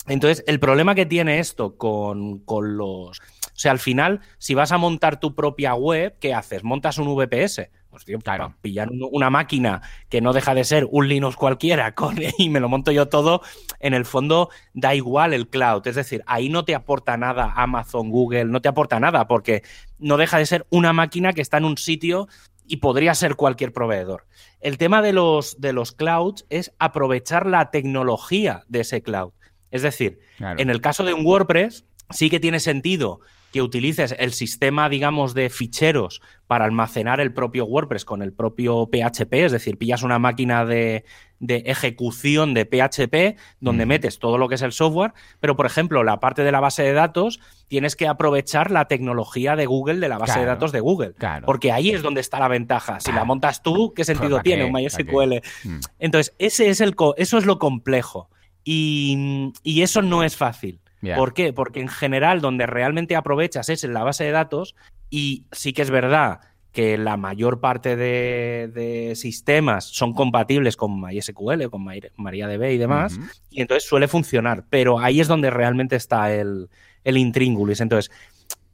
entonces, el problema que tiene esto con, con los... O sea, al final, si vas a montar tu propia web, ¿qué haces? Montas un VPS pues tío, claro. pillar una máquina que no deja de ser un Linux cualquiera <laughs> con, y me lo monto yo todo, en el fondo da igual el cloud. Es decir, ahí no te aporta nada Amazon, Google, no te aporta nada porque no deja de ser una máquina que está en un sitio y podría ser cualquier proveedor. El tema de los, de los clouds es aprovechar la tecnología de ese cloud. Es decir, en el caso de un WordPress, sí que tiene sentido que utilices el sistema, digamos, de ficheros para almacenar el propio WordPress con el propio PHP, es decir, pillas una máquina de, ejecución de PHP donde metes todo lo que es el software, pero por ejemplo, la parte de la base de datos tienes que aprovechar la tecnología de Google, de la base de datos de Google, porque ahí es donde está la ventaja. Si la montas tú, ¿qué sentido tiene un MySQL? Mm. Entonces, ese es el eso es lo complejo y eso no es fácil. ¿Por qué? Porque en general donde realmente aprovechas es en la base de datos y sí que es verdad que la mayor parte de, sistemas son compatibles con MySQL, con MariaDB y demás, y entonces suele funcionar, pero ahí es donde realmente está el, el intríngulis. Entonces,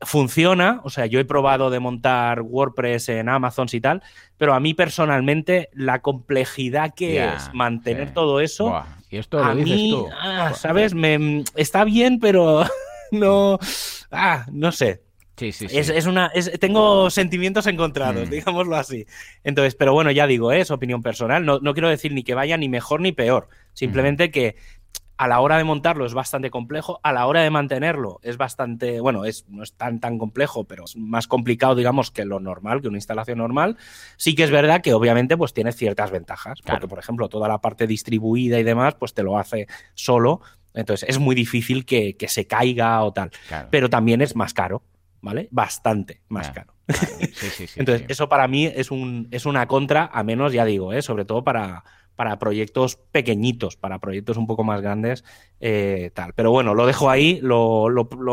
funciona, o sea, yo he probado de montar WordPress en Amazon y tal, pero a mí personalmente la complejidad que es mantener todo eso, y esto lo mí, tú. Ah, ¿sabes? Me, está bien, pero <laughs> no, ah, no sé. Sí, sí, sí. Es, una, tengo sentimientos encontrados, mm. digámoslo así. Entonces, pero bueno, ya digo, ¿eh? es opinión personal. No, no, quiero decir ni que vaya ni mejor ni peor. Simplemente que a la hora de montarlo es bastante complejo, a la hora de mantenerlo es bastante, bueno, es, no es tan tan complejo, pero es más complicado, digamos, que lo normal, que una instalación normal. Sí que es verdad que obviamente pues tiene ciertas ventajas, porque por ejemplo toda la parte distribuida y demás pues te lo hace solo, entonces es muy difícil que, se caiga o tal, pero también es más caro, ¿vale? Bastante más caro. <laughs> entonces eso para mí es, un, es una contra, a menos, ya digo, ¿eh? sobre todo para para proyectos pequeñitos, para proyectos un poco más grandes, eh, tal. Pero bueno, lo dejo ahí, lo,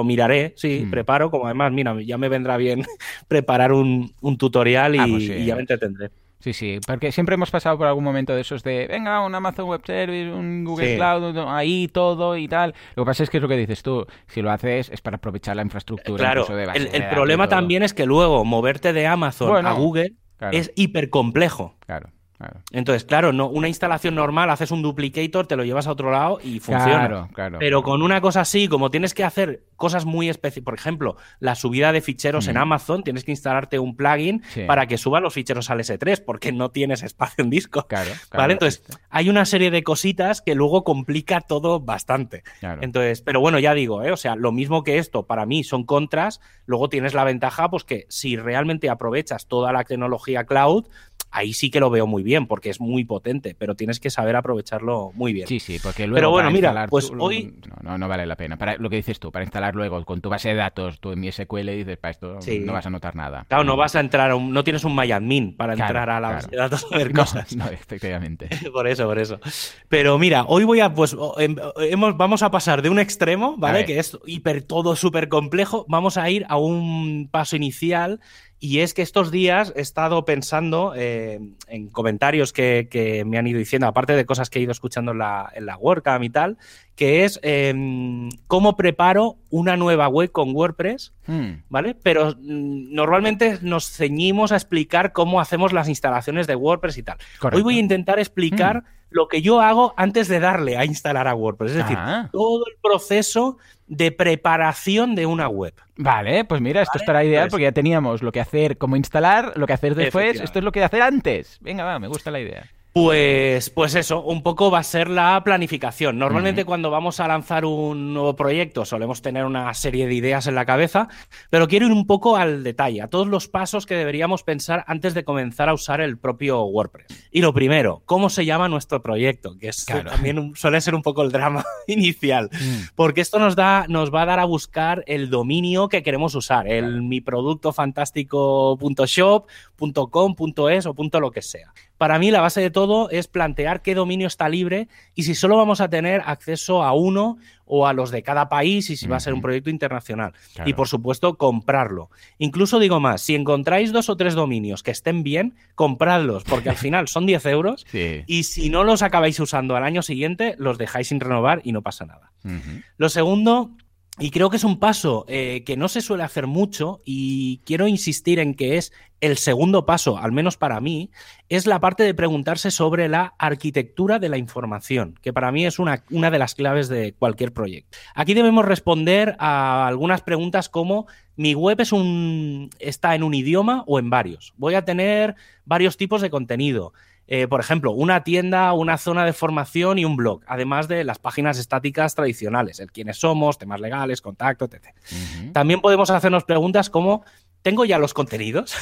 miraré, sí, mm. preparo, como además, mira, ya me vendrá bien <laughs> preparar un, tutorial ah, pues y, ya me entretendré. Sí, sí, porque siempre hemos pasado por algún momento de esos de, venga, un Amazon Web Service, un Google Cloud, ahí todo y tal. Lo que pasa es que es lo que dices tú, si lo haces es para aprovechar la infraestructura. Claro, el, problema también es que luego moverte de Amazon a Google es hiper complejo. Claro. Entonces, claro, no, una instalación normal, haces un duplicator, te lo llevas a otro lado y funciona. Pero con una cosa así, como tienes que hacer cosas muy específicas, por ejemplo, la subida de ficheros en Amazon, tienes que instalarte un plugin para que suba los ficheros al S3, porque no tienes espacio en disco. ¿Vale? Entonces, hay una serie de cositas que luego complica todo bastante. Entonces, pero bueno, ya digo, ¿eh? o sea, lo mismo que esto, para mí son contras, luego tienes la ventaja, pues que si realmente aprovechas toda la tecnología cloud, ahí sí que lo veo muy bien porque es muy potente, pero tienes que saber aprovecharlo muy bien. Sí, sí, porque luego pero bueno, mira, pues hoy no, no, vale la pena. Para lo que dices tú, para instalar luego con tu base de datos, tú en mi SQL dices, para esto no vas a notar nada. Claro, no vas a entrar, no tienes un MyAdmin para entrar a la base de datos a ver <laughs> cosas. No, efectivamente. <laughs> por eso, por eso. Pero mira, hoy voy a pues em, hemos, vamos a pasar de un extremo, ¿vale? Que es hiper todo súper complejo, vamos a ir a un paso inicial y es que estos días he estado pensando eh, en comentarios que, me han ido diciendo, aparte de cosas que he ido escuchando en la, en la WordCamp y tal, que es em, cómo preparo una nueva web con WordPress, hmm. ¿vale? Pero mm, normalmente nos ceñimos a explicar cómo hacemos las instalaciones de WordPress y tal. Hoy voy a intentar explicar hmm. Lo que yo hago antes de darle a instalar a WordPress, es decir, ah. todo el proceso de preparación de una web. Vale, pues mira, esto estará ideal porque ya teníamos lo que hacer, cómo instalar, lo que hacer después, esto es lo que hacer antes. Venga, va, me gusta la idea. Pues, pues eso, un poco va a ser la planificación. Normalmente cuando vamos a lanzar un nuevo proyecto solemos tener una serie de ideas en la cabeza, pero quiero ir un poco al detalle, a todos los pasos que deberíamos pensar antes de comenzar a usar el propio WordPress. Y lo primero, ¿cómo se llama nuestro proyecto? Que es también suele ser un poco el drama <laughs> inicial, mm. porque esto nos, da, nos va a dar a buscar el dominio que queremos usar, el mi producto fantástico.shop, .com, .es o punto lo que sea. Para mí la base de todo es plantear qué dominio está libre y si solo vamos a tener acceso a uno o a los de cada país y si va a ser un proyecto internacional. Y por supuesto, comprarlo. Incluso digo más, si encontráis dos o tres dominios que estén bien, compradlos, porque al <laughs> final son 10 euros y si no los acabáis usando al año siguiente, los dejáis sin renovar y no pasa nada. Lo segundo y creo que es un paso eh, que no se suele hacer mucho y quiero insistir en que es el segundo paso, al menos para mí, es la parte de preguntarse sobre la arquitectura de la información, que para mí es una, una de las claves de cualquier proyecto. Aquí debemos responder a algunas preguntas como mi web es un, está en un idioma o en varios. Voy a tener varios tipos de contenido. Eh, por ejemplo, una tienda, una zona de formación y un blog, además de las páginas estáticas tradicionales, el quiénes somos, temas legales, contacto, etc. También podemos hacernos preguntas como ¿Tengo ya los contenidos?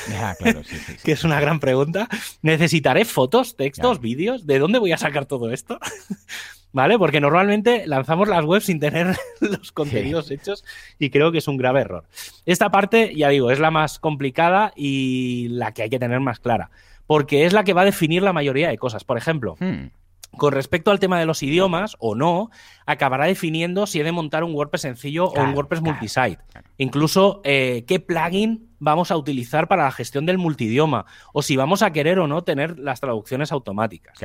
<laughs> que es una gran pregunta. ¿Necesitaré fotos, textos, vídeos? ¿De dónde voy a sacar todo esto? <laughs> ¿Vale? Porque normalmente lanzamos las webs sin tener <laughs> los contenidos hechos y creo que es un grave error. Esta parte, ya digo, es la más complicada y la que hay que tener más clara porque es la que va a definir la mayoría de cosas. Por ejemplo, hmm. con respecto al tema de los idiomas o no, acabará definiendo si he de montar un WordPress sencillo o un WordPress multisite. Incluso eh, qué plugin vamos a utilizar para la gestión del multidioma o si vamos a querer o no tener las traducciones automáticas.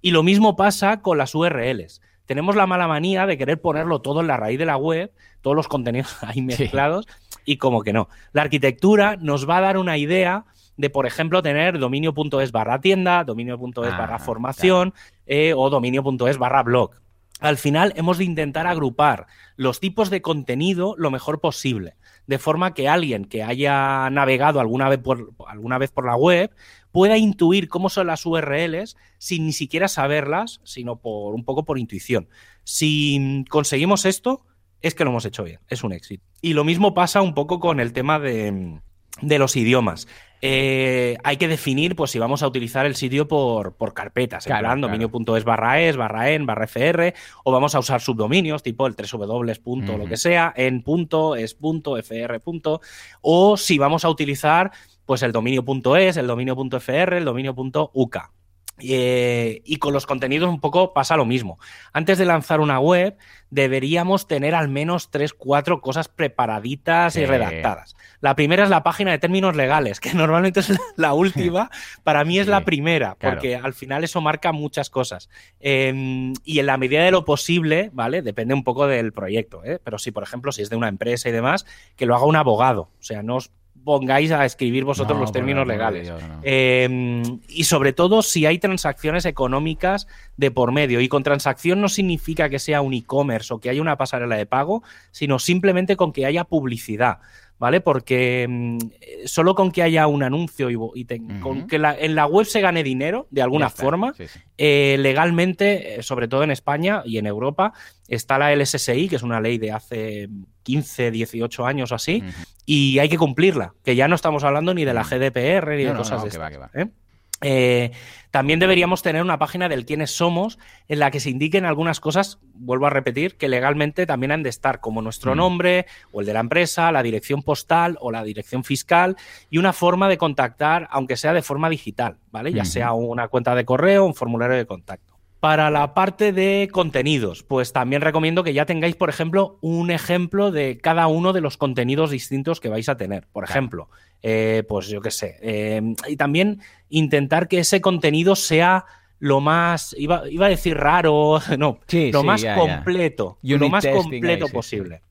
Y lo mismo pasa con las URLs. Tenemos la mala manía de querer ponerlo todo en la raíz de la web, todos los contenidos <laughs> ahí mezclados, y como que no. La arquitectura nos va a dar una idea de, por ejemplo, tener dominio.es barra tienda, dominio.es barra ah, formación eh, o dominio.es barra blog. Al final hemos de intentar agrupar los tipos de contenido lo mejor posible, de forma que alguien que haya navegado alguna vez por, alguna vez por la web pueda intuir cómo son las URLs sin ni siquiera saberlas, sino por un poco por intuición. Si conseguimos esto, es que lo hemos hecho bien, es un éxito. Y lo mismo pasa un poco con el tema de, de los idiomas. Eh, hay que definir pues si vamos a utilizar el sitio por, por carpetas, en plan dominio.es barra es, barra en, barra fr, o vamos a usar subdominios tipo el 3w punto lo que sea, en punto, es punto, fr punto, o si vamos a utilizar pues el dominio.es, el dominio.fr, el dominio.uk. Eh, y con los contenidos un poco pasa lo mismo. Antes de lanzar una web, deberíamos tener al menos tres, cuatro cosas preparaditas y redactadas. La primera es la página de términos legales, que <laughs> normalmente es la última. <laughs> Para mí es la primera, porque al final eso marca muchas cosas. Em, y en la medida de lo posible, ¿vale? Depende un poco del proyecto, ¿eh? Pero si, por ejemplo, si es de una empresa y demás, que lo haga un abogado. O sea, no os pongáis a escribir vosotros los términos legales. Em, y sobre todo si hay transacciones económicas de por medio. Y con transacción no significa que sea un e-commerce o que haya una pasarela de pago, sino simplemente con que haya publicidad. ¿vale? Porque mm, solo con que haya un anuncio y, con que en la web se gane dinero de alguna forma, eh, legalmente, eh, sobre todo en España y en Europa, está la LSSI, que es una ley de hace 15, 18 años o así, y hay que cumplirla, que ya no estamos hablando ni de la GDPR ni de cosas de ¿eh? Eh, también deberíamos tener una página del quiénes somos en la que se indiquen algunas cosas, vuelvo a repetir, que legalmente también han de estar, como nuestro mm. nombre o el de la empresa, la dirección postal o la dirección fiscal y una forma de contactar, aunque sea de forma digital, ¿vale? Ya sea una cuenta de correo un formulario de contacto. Para la parte de contenidos, pues también recomiendo que ya tengáis, por ejemplo, un ejemplo de cada uno de los contenidos distintos que vais a tener. Por ejemplo, eh, pues yo qué sé. Eh, y también intentar que ese contenido sea lo más, iba, a decir raro, <laughs> no, lo más completo, lo más completo posible.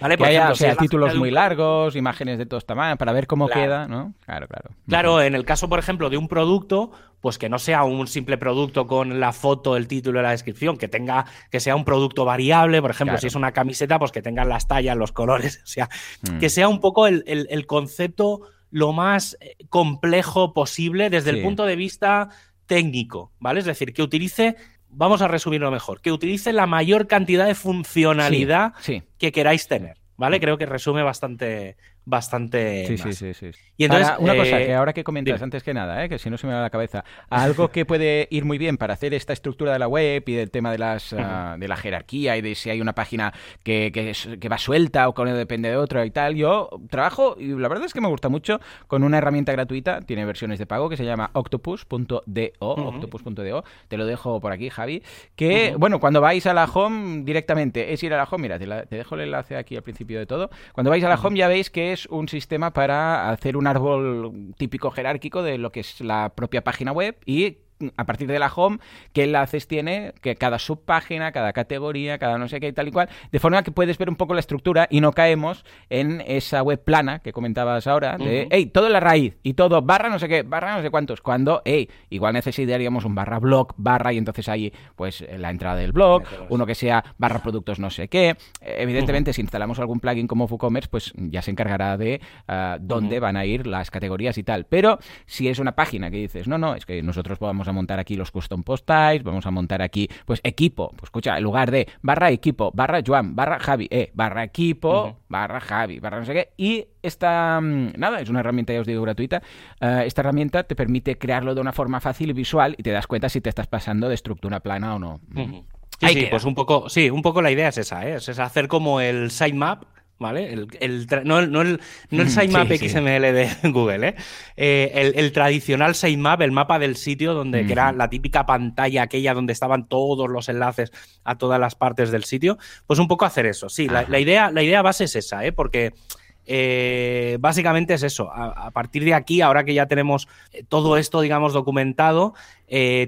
Vale, por ejemplo, o sea, títulos muy largos, imágenes de todos tamaños, para ver cómo queda, ¿no? Claro, claro. Claro, en el caso, por ejemplo, de un producto, pues que no sea un simple producto con la foto, el título y la descripción, que tenga, que sea un producto variable, por ejemplo, si es una camiseta, pues que tenga las tallas, los colores, <laughs> o sea, mm. que sea un poco el, concepto lo más eh, complejo posible desde el punto de vista técnico, ¿vale? Es decir, que utilice vamos a resumirlo mejor, que utilice la mayor cantidad de funcionalidad que queráis tener. ¿Vale? Creo que resume bastante, bastante. Sí, sí, sí, Y entonces, una cosa, eh, que ahora que comentas, antes que nada, ¿eh? que si no se me da la cabeza, algo que puede ir muy bien para hacer esta estructura de la web y del tema de, las, ah, de la jerarquía y de si hay una página que, que, va suelta o que depende de otra y tal, yo trabajo y la verdad es que me gusta mucho con una herramienta gratuita, tiene versiones de pago que se llama octopus.do, octopus.do, te lo dejo por aquí, Javi, que, bueno, cuando vais a la home directamente, es ir a la home, mira, te, te dejo el enlace aquí al principio de todo, cuando vais a la home ya veis que es un sistema para hacer un árbol típico jerárquico de lo que es la propia página web y a partir de la home, qué enlaces tiene, que cada subpágina, cada categoría, cada no sé qué y tal y cual, de forma que puedes ver un poco la estructura y no caemos en esa web plana que comentabas ahora, de, hey, todo en la raíz y todo barra no sé qué, barra no sé cuántos, cuando, hey, igual necesitaríamos un barra blog, barra y entonces ahí, pues la entrada del blog, uno que sea barra productos no sé qué. Evidentemente, si instalamos algún plugin como WooCommerce, pues ya se encargará de uh, dónde van a ir las categorías y tal. Pero si es una página que dices, no, no, es que nosotros podamos a montar aquí los custom post types, vamos a montar aquí, pues equipo, pues escucha, en lugar de barra equipo, barra Joan, barra Javi, eh, barra equipo, barra Javi, barra no sé qué, y esta, mm, nada, es una herramienta, ya os digo, gratuita, eh, esta herramienta te permite crearlo de una forma fácil y visual y te das cuenta si te estás pasando de estructura plana o no. Sí, pues un poco, sí, un poco la idea es esa, ¿eh? es hacer como el sitemap ¿vale? El, el no, no, el, no el sitemap XML de <laughs> Google, ¿eh? eh el, tradicional sitemap, el mapa del sitio, donde que era la típica pantalla aquella donde estaban todos los enlaces a todas las partes del sitio, pues un poco hacer eso. Sí, la, idea, la idea base es esa, ¿eh? Porque eh, básicamente es eso. A, partir de aquí, ahora que ya tenemos eh, todo esto, digamos, documentado,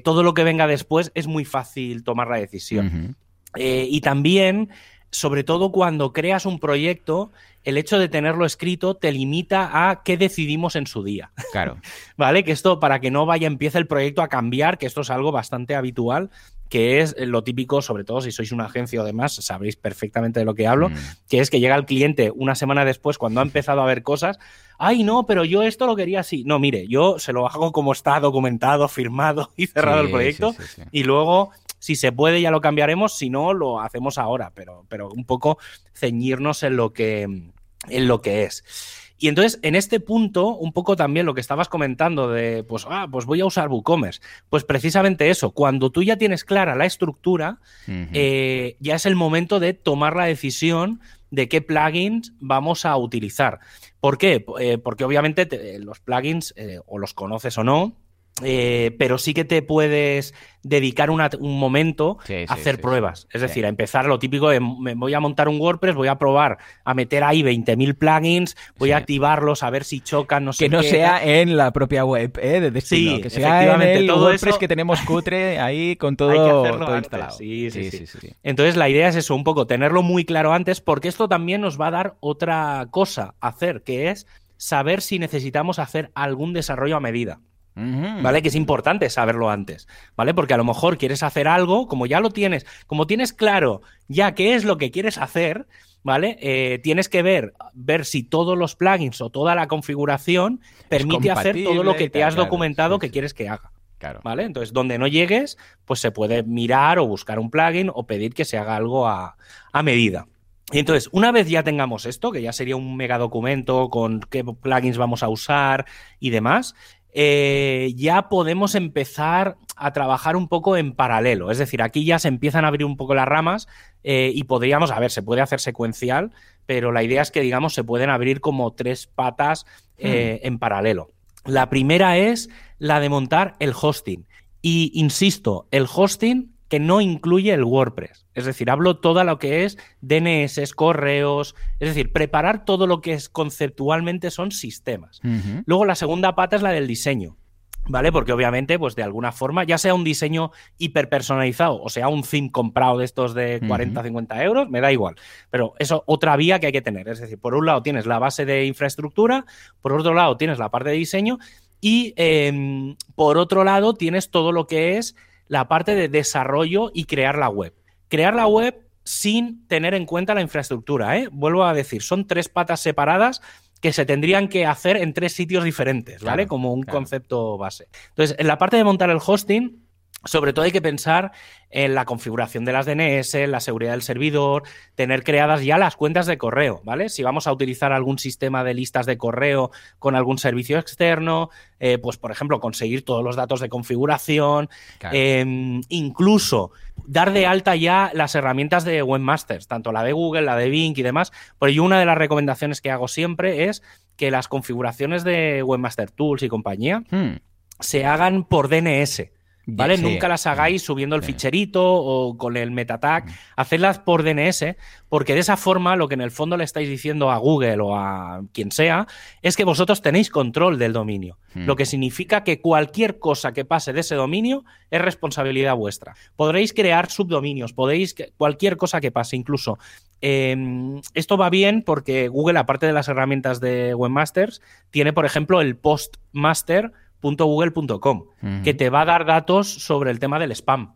todo lo que venga después es muy fácil tomar la decisión. y también sobre todo cuando creas un proyecto, el hecho de tenerlo escrito te limita a qué decidimos en su día. Claro. <laughs> ¿Vale? Que esto, para que no vaya, empiece el proyecto a cambiar, que esto es algo bastante habitual, que es lo típico, sobre todo si sois una agencia o demás, sabréis perfectamente de lo que hablo, mm. que es que llega el cliente una semana después, cuando ha empezado a ver cosas, ay, no, pero yo esto lo quería así. No, mire, yo se lo hago como está documentado, firmado y cerrado el proyecto, y luego si se puede ya lo cambiaremos, si no lo hacemos ahora, pero, pero un poco ceñirnos en lo que, en lo que es. Y entonces, en este punto, un poco también lo que estabas comentando de, pues, ah, pues voy a usar WooCommerce. Pues precisamente eso, cuando tú ya tienes clara la estructura, eh, ya es el momento de tomar la decisión de qué plugins vamos a utilizar. ¿Por qué? Eh, porque obviamente los plugins, eh, o los conoces o no, eh, pero sí que te puedes dedicar un momento a hacer pruebas. Es decir, a empezar lo típico de me voy a montar un WordPress, voy a probar a meter ahí 20.000 plugins, voy a activarlos a ver si chocan, no sé Que no sea en la propia web ¿eh? de destino, que sea en el todo WordPress que tenemos cutre ahí con <laughs> todo, instalado. Sí sí, sí, Entonces la idea es eso, un poco tenerlo muy claro antes, porque esto también nos va a dar otra cosa a hacer, que es saber si necesitamos hacer algún desarrollo a medida. ¿Vale? Que es importante saberlo antes, ¿vale? Porque a lo mejor quieres hacer algo, como ya lo tienes, como tienes claro ya qué es lo que quieres hacer, ¿vale? Eh, tienes que ver, ver si todos los plugins o toda la configuración permite hacer todo lo que te has documentado que quieres que haga. Claro. ¿Vale? Entonces, donde no llegues, pues se puede mirar o buscar un plugin o pedir que se haga algo a, a medida. Y entonces, una vez ya tengamos esto, que ya sería un mega documento con qué plugins vamos a usar y demás, eh, ya podemos empezar a trabajar un poco en paralelo. Es decir, aquí ya se empiezan a abrir un poco las ramas eh, y podríamos, a ver, se puede hacer secuencial, pero la idea es que, digamos, se pueden abrir como tres patas eh, hmm. en paralelo. La primera es la de montar el hosting. Y insisto, el hosting que no incluye el WordPress. Es decir, hablo todo lo que es DNS, correos, es decir, preparar todo lo que es conceptualmente son sistemas. Luego la segunda pata es la del diseño. ¿Vale? Porque obviamente, pues de alguna forma, ya sea un diseño hiperpersonalizado o sea un theme comprado de estos de 40, 50 euros, me da igual. Pero eso otra vía que hay que tener. Es decir, por un lado tienes la base de infraestructura, por otro lado tienes la parte de diseño y em, por otro lado tienes todo lo que es la parte de desarrollo y crear la web. Crear la web sin tener en cuenta la infraestructura. ¿eh? Vuelvo a decir, son tres patas separadas que se tendrían que hacer en tres sitios diferentes, ¿vale? Como un concepto base. Entonces, en la parte de montar el hosting, sobre todo hay que pensar en la configuración de las DNS, la seguridad del servidor, tener creadas ya las cuentas de correo, ¿vale? Si vamos a utilizar algún sistema de listas de correo con algún servicio externo, eh, pues por ejemplo, conseguir todos los datos de configuración, em, incluso dar de alta ya las herramientas de webmasters, tanto la de Google, la de Bing y demás. Por ello, una de las recomendaciones que hago siempre es que las configuraciones de Webmaster Tools y compañía hmm. se hagan por DNS. ¿Vale? Nunca las hagáis subiendo el ficherito o con el metatag. Mm. Hacedlas por DNS, porque de esa forma lo que en el fondo le estáis diciendo a Google o a quien sea es que vosotros tenéis control del dominio. Mm. Lo que significa que cualquier cosa que pase de ese dominio es responsabilidad vuestra. Podréis crear subdominios, podéis. cualquier cosa que pase, incluso. Em, esto va bien porque Google, aparte de las herramientas de Webmasters, tiene, por ejemplo, el Postmaster .google.com, que te va a dar datos sobre el tema del spam.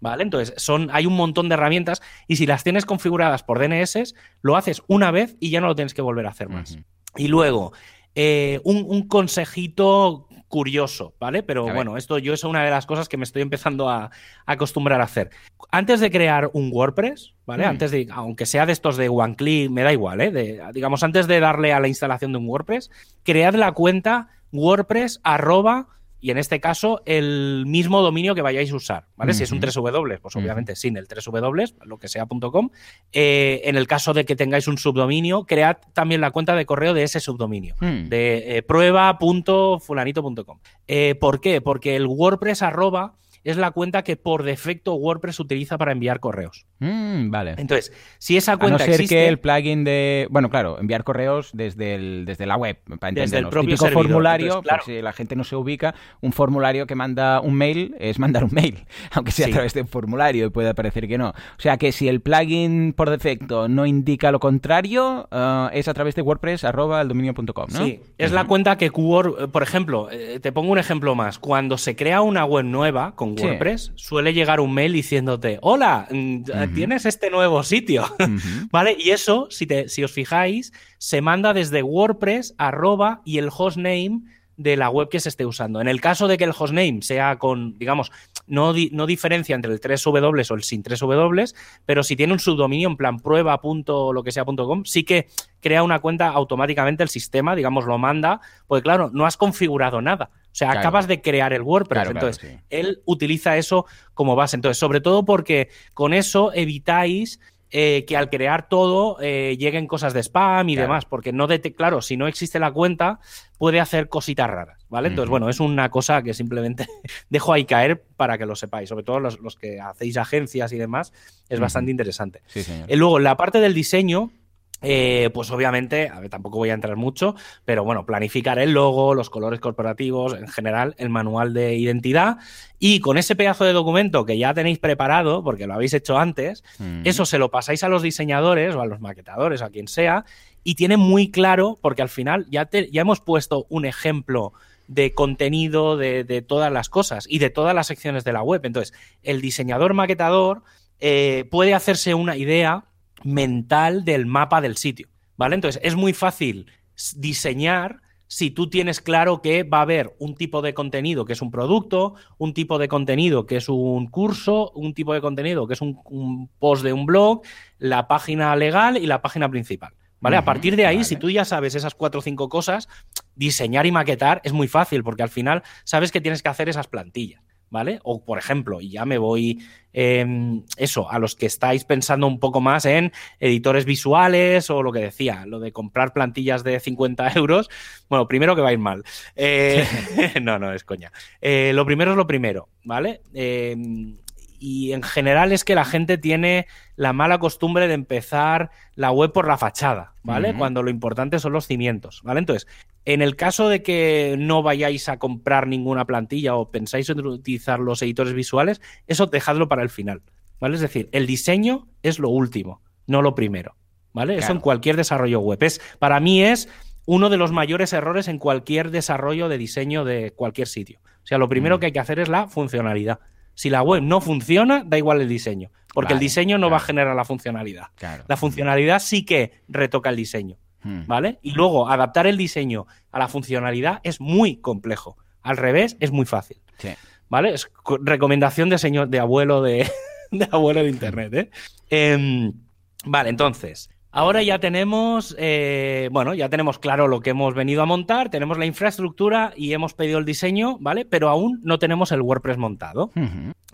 ¿Vale? Entonces, son, hay un montón de herramientas y si las tienes configuradas por DNS, lo haces una vez y ya no lo tienes que volver a hacer más. Y luego, eh, un, consejito curioso, ¿vale? Pero bueno, esto yo es una de las cosas que me estoy empezando a, acostumbrar a hacer. Antes de crear un WordPress, ¿vale? Mm. Antes de, aunque sea de estos de one click, me da igual, ¿eh? digamos, antes de darle a la instalación de un WordPress, cread la cuenta WordPress arroba y en este caso el mismo dominio que vayáis a usar, ¿vale? Si es un 3W, pues obviamente sin el 3W, lo que sea.com. Eh, en el caso de que tengáis un subdominio, cread también la cuenta de correo de ese subdominio, hmm. de eh, prueba.fulanito.com. Eh, ¿Por qué? Porque el WordPress arroba es la cuenta que por defecto WordPress utiliza para enviar correos. Mm, vale. Entonces, si esa cuenta a no ser que el plugin de, bueno, claro, enviar correos desde el, desde la web, para desde el propio formulario, claro. si la gente no se ubica, un formulario que manda un mail es mandar un mail, <laughs> aunque sea a través de un formulario y puede parecer que no. O sea que si el plugin por defecto no indica lo contrario, eh, es a través de WordPress arroba el dominio.com, ¿no? Sí, es la cuenta que Word, por ejemplo, eh, te pongo un ejemplo más. Cuando se crea una web nueva con WordPress, suele llegar un mail diciéndote, hola, mm, tienes este nuevo sitio, <laughs> ¿vale? Y eso, si, te, si os fijáis, se manda desde WordPress arroba y el hostname de la web que se esté usando. En el caso de que el hostname sea con, digamos, no, no diferencia entre el 3W o el sin 3W, pero si tiene un subdominio en plan prueba lo que sea.com, sí que crea una cuenta automáticamente el sistema, digamos, lo manda, porque claro, no has configurado nada. O sea, acabas de crear el WordPress. entonces, él utiliza eso como base. Entonces, sobre todo porque con eso evitáis eh, que al crear todo eh, lleguen cosas de spam y demás, porque no claro, si no existe la cuenta, puede hacer cositas raras, ¿vale? Entonces, bueno, es una cosa que simplemente <laughs> dejo ahí caer para que lo sepáis, sobre todo los, que hacéis agencias y demás, es bastante interesante. Sí. Y luego, la parte del diseño, eh, pues obviamente, a ver, tampoco voy a entrar mucho, pero bueno, planificar el logo, los colores corporativos, en general, el manual de identidad. Y con ese pedazo de documento que ya tenéis preparado, porque lo habéis hecho antes, mm. eso se lo pasáis a los diseñadores o a los maquetadores, a quien sea, y tiene muy claro, porque al final ya, ya hemos puesto un ejemplo de contenido de, todas las cosas y de todas las secciones de la web. Entonces, el diseñador maquetador eh, puede hacerse una idea mental del mapa del sitio, ¿vale? Entonces es muy fácil diseñar si tú tienes claro que va a haber un tipo de contenido que es un producto, un tipo de contenido que es un curso, un tipo de contenido que es un, post de un blog, la página legal y la página principal. ¿Vale? a partir de ahí, si tú ya sabes esas cuatro o cinco cosas, diseñar y maquetar es muy fácil, porque al final sabes que tienes que hacer esas plantillas. ¿Vale? O, por ejemplo, y ya me voy, em, eso, a los que estáis pensando un poco más en editores visuales o lo que decía, lo de comprar plantillas de 50 <laughs> euros, bueno, primero que va a ir mal. Eh, <laughs> no, no, es coña. Eh, lo primero es lo primero, ¿vale? Y, en general es que la gente tiene la mala costumbre de empezar la web por la fachada, ¿vale? Cuando lo importante son los cimientos, ¿vale? Entonces, en el caso de que no vayáis a comprar ninguna plantilla o pensáis en utilizar los editores visuales, eso dejadlo para el final, ¿vale? Es decir, el diseño es lo último, no lo primero, ¿vale? Eso en cualquier desarrollo web. Es, para mí es uno de los mayores errores en cualquier desarrollo de diseño de cualquier sitio. O sea, lo primero mm. que hay que hacer es la funcionalidad. Si la web no funciona, da igual el diseño, porque el diseño no va a generar la funcionalidad. La funcionalidad sí que retoca el diseño, hmm. ¿vale? Y luego adaptar el diseño a la funcionalidad es muy complejo. Al revés, es muy fácil. ¿Vale? Es recomendación de señor, de abuelo de, <laughs> abuelo de internet, ¿eh? Em, vale, entonces, Ahora ya tenemos, eh, bueno, ya tenemos claro lo que hemos venido a montar, tenemos la infraestructura y hemos pedido el diseño, ¿vale? Pero aún no tenemos el WordPress montado.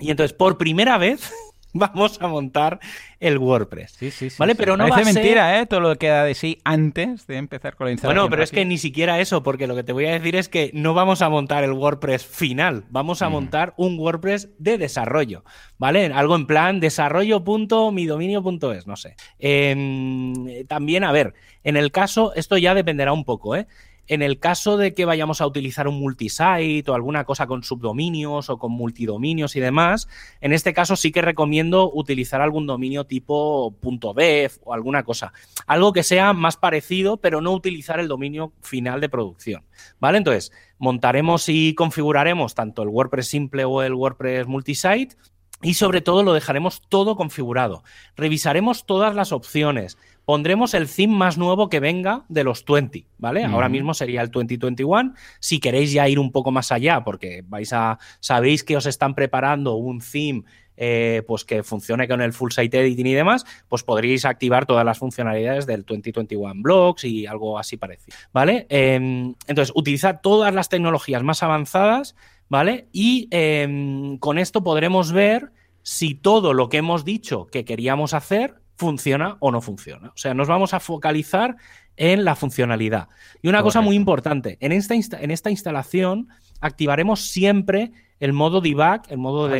Y entonces, por primera vez, <laughs> vamos a montar el WordPress. Sí, sí, sí. ¿Vale? Pero no Parece mentira, ¿eh? Todo lo que queda de sí antes de empezar con la instalación. Bueno, pero es que ni siquiera eso, porque lo que te voy a decir es que no vamos a montar el WordPress final, vamos a mm. montar un WordPress de desarrollo, ¿vale? Algo en plan desarrollo.midominio.es, no sé. Em, también, a ver, en el caso, esto ya dependerá un poco, ¿eh? En el caso de que vayamos a utilizar un multisite o alguna cosa con subdominios o con multidominios y demás, en este caso sí que recomiendo utilizar algún dominio tipo .dev o alguna cosa. Algo que sea más parecido, pero no utilizar el dominio final de producción. ¿Vale? Entonces, montaremos y configuraremos tanto el WordPress simple o el WordPress multisite y sobre todo lo dejaremos todo configurado. Revisaremos todas las opciones pondremos el theme más nuevo que venga de los 20, ¿vale? Ahora mismo sería el 2021. Si queréis ya ir un poco más allá, porque vais a. sabéis que os están preparando un theme. Eh, pues que funcione con el full site editing y demás, pues podríais activar todas las funcionalidades del 2021 Blocks y algo así parecido, ¿vale? Em, entonces, utilizar todas las tecnologías más avanzadas, ¿vale? Y em, con esto podremos ver si todo lo que hemos dicho que queríamos hacer funciona o no funciona. O sea, nos vamos a focalizar en la funcionalidad. Y una cosa muy importante, en esta, en esta instalación activaremos siempre el modo debug, el modo ah,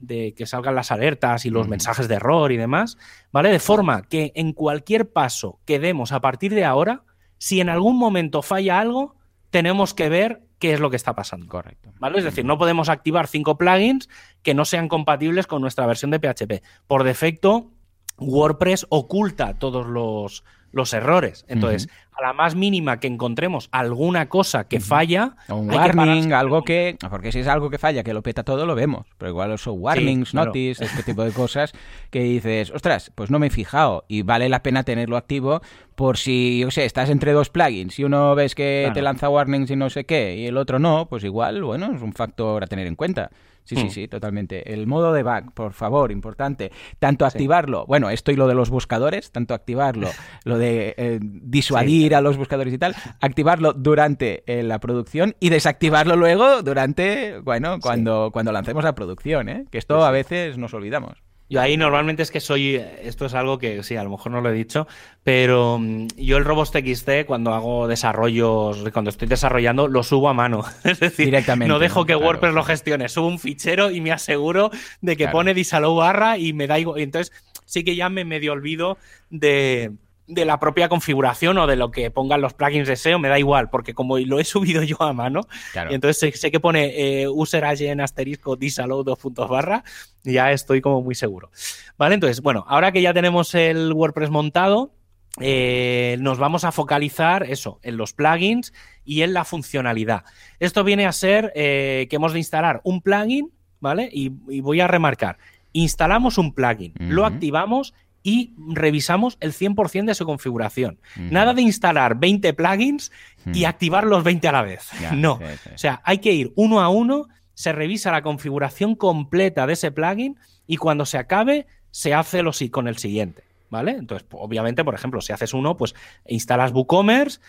de, que salgan las alertas y los mensajes de error y demás, ¿vale? De forma que en cualquier paso que demos a partir de ahora, si en algún momento falla algo, tenemos que ver qué es lo que está pasando. Correcto. ¿Vale? Es decir, no podemos activar cinco plugins que no sean compatibles con nuestra versión de PHP. Por defecto, WordPress oculta todos los, los errores. Entonces, a la más mínima que encontremos alguna cosa que falla. un warning, algo que. Porque si es algo que falla, que lo peta todo, lo vemos. Pero igual son warnings, notice, este tipo de <laughs> cosas que dices, ostras, pues no me he fijado y vale la pena tenerlo activo por si, yo sé, estás entre dos plugins y uno ves que te lanza warnings y no sé qué y el otro no, pues igual, bueno, es un factor a tener en cuenta. Sí, sí, hmm. sí, totalmente. El modo de debug, por favor, importante. Tanto activarlo, bueno, esto y lo de los buscadores, tanto activarlo, lo de eh, disuadir a los buscadores y tal, activarlo durante eh, la producción y desactivarlo luego durante, bueno, cuando, cuando lancemos la producción, ¿eh? Que esto a veces nos olvidamos. Yo ahí normalmente es que soy, esto es algo que sí, a lo mejor no lo he dicho, pero mm, yo el Robots TXT cuando hago desarrollos, cuando estoy desarrollando, lo subo a mano. <laughs> Es decir, no dejo que WordPress lo gestione, subo un fichero y me aseguro de que pone disallow barra y me da igual. Entonces sí que ya me medio olvido de, de la propia configuración o de lo que pongan los plugins de SEO, me da igual, porque como lo he subido yo a mano, y entonces sé, que pone eh, user asterisco disallow dos puntos barra, ya estoy como muy seguro. Vale, entonces, bueno, ahora que ya tenemos el WordPress montado, eh, nos vamos a focalizar eso, en los plugins y en la funcionalidad. Esto viene a ser eh, que hemos de instalar un plugin, ¿vale? Y, voy a remarcar, instalamos un plugin, lo activamos y revisamos el 100% de su configuración. Nada de instalar 20 plugins y activar los 20 a la vez. no. O sea, hay que ir uno a uno, se revisa la configuración completa de ese plugin y cuando se acabe, se hace lo sí con el siguiente. ¿Vale? Entonces, obviamente, por ejemplo, si haces uno, pues instalas WooCommerce,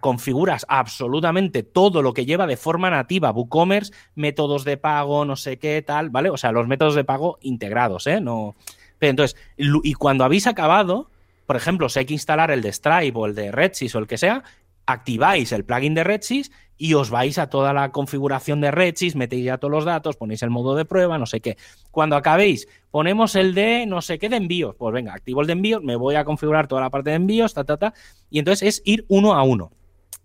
configuras absolutamente todo lo que lleva de forma nativa WooCommerce, métodos de pago, no sé qué, tal, ¿vale? O sea, los métodos de pago integrados, ¿eh? No, entonces, y cuando habéis acabado, por ejemplo, si hay que instalar el de Stripe o el de Redsys o el que sea, activáis el plugin de Redsys y os vais a toda la configuración de Redshift, metéis ya todos los datos, ponéis el modo de prueba, no sé qué. Cuando acabéis, ponemos el de no sé qué de envíos. Pues venga, activo el de envíos, me voy a configurar toda la parte de envíos, ta, ta, ta. Y entonces es ir uno a uno.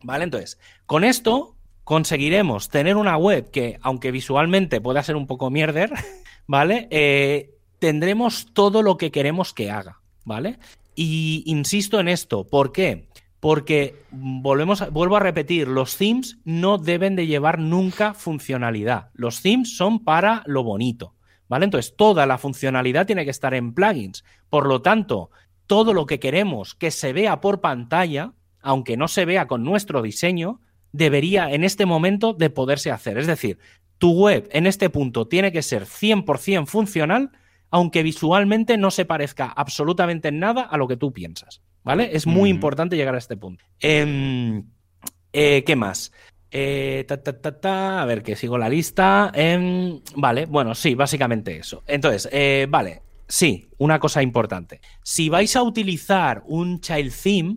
¿Vale? Entonces, con esto conseguiremos tener una web que, aunque visualmente pueda ser un poco mierder, <laughs> ¿vale? Eh, tendremos todo lo que queremos que haga, ¿vale? Y insisto en esto, ¿por qué? Porque volvemos vuelvo a repetir, los themes no deben de llevar nunca funcionalidad. Los themes son para lo bonito, ¿vale? Entonces, toda la funcionalidad tiene que estar en plugins. Por lo tanto, todo lo que queremos que se vea por pantalla, aunque no se vea con nuestro diseño, debería en este momento de poderse hacer. Es decir, tu web en este punto tiene que ser 100% funcional, aunque visualmente no se parezca absolutamente en nada a lo que tú piensas. ¿Vale? Es muy importante llegar a este punto. Em, eh, ¿Qué más? Eh, a ver, que sigo la lista. Em, vale, bueno, sí, básicamente eso. Entonces, eh, vale, sí, una cosa importante. Si vais a utilizar un child theme,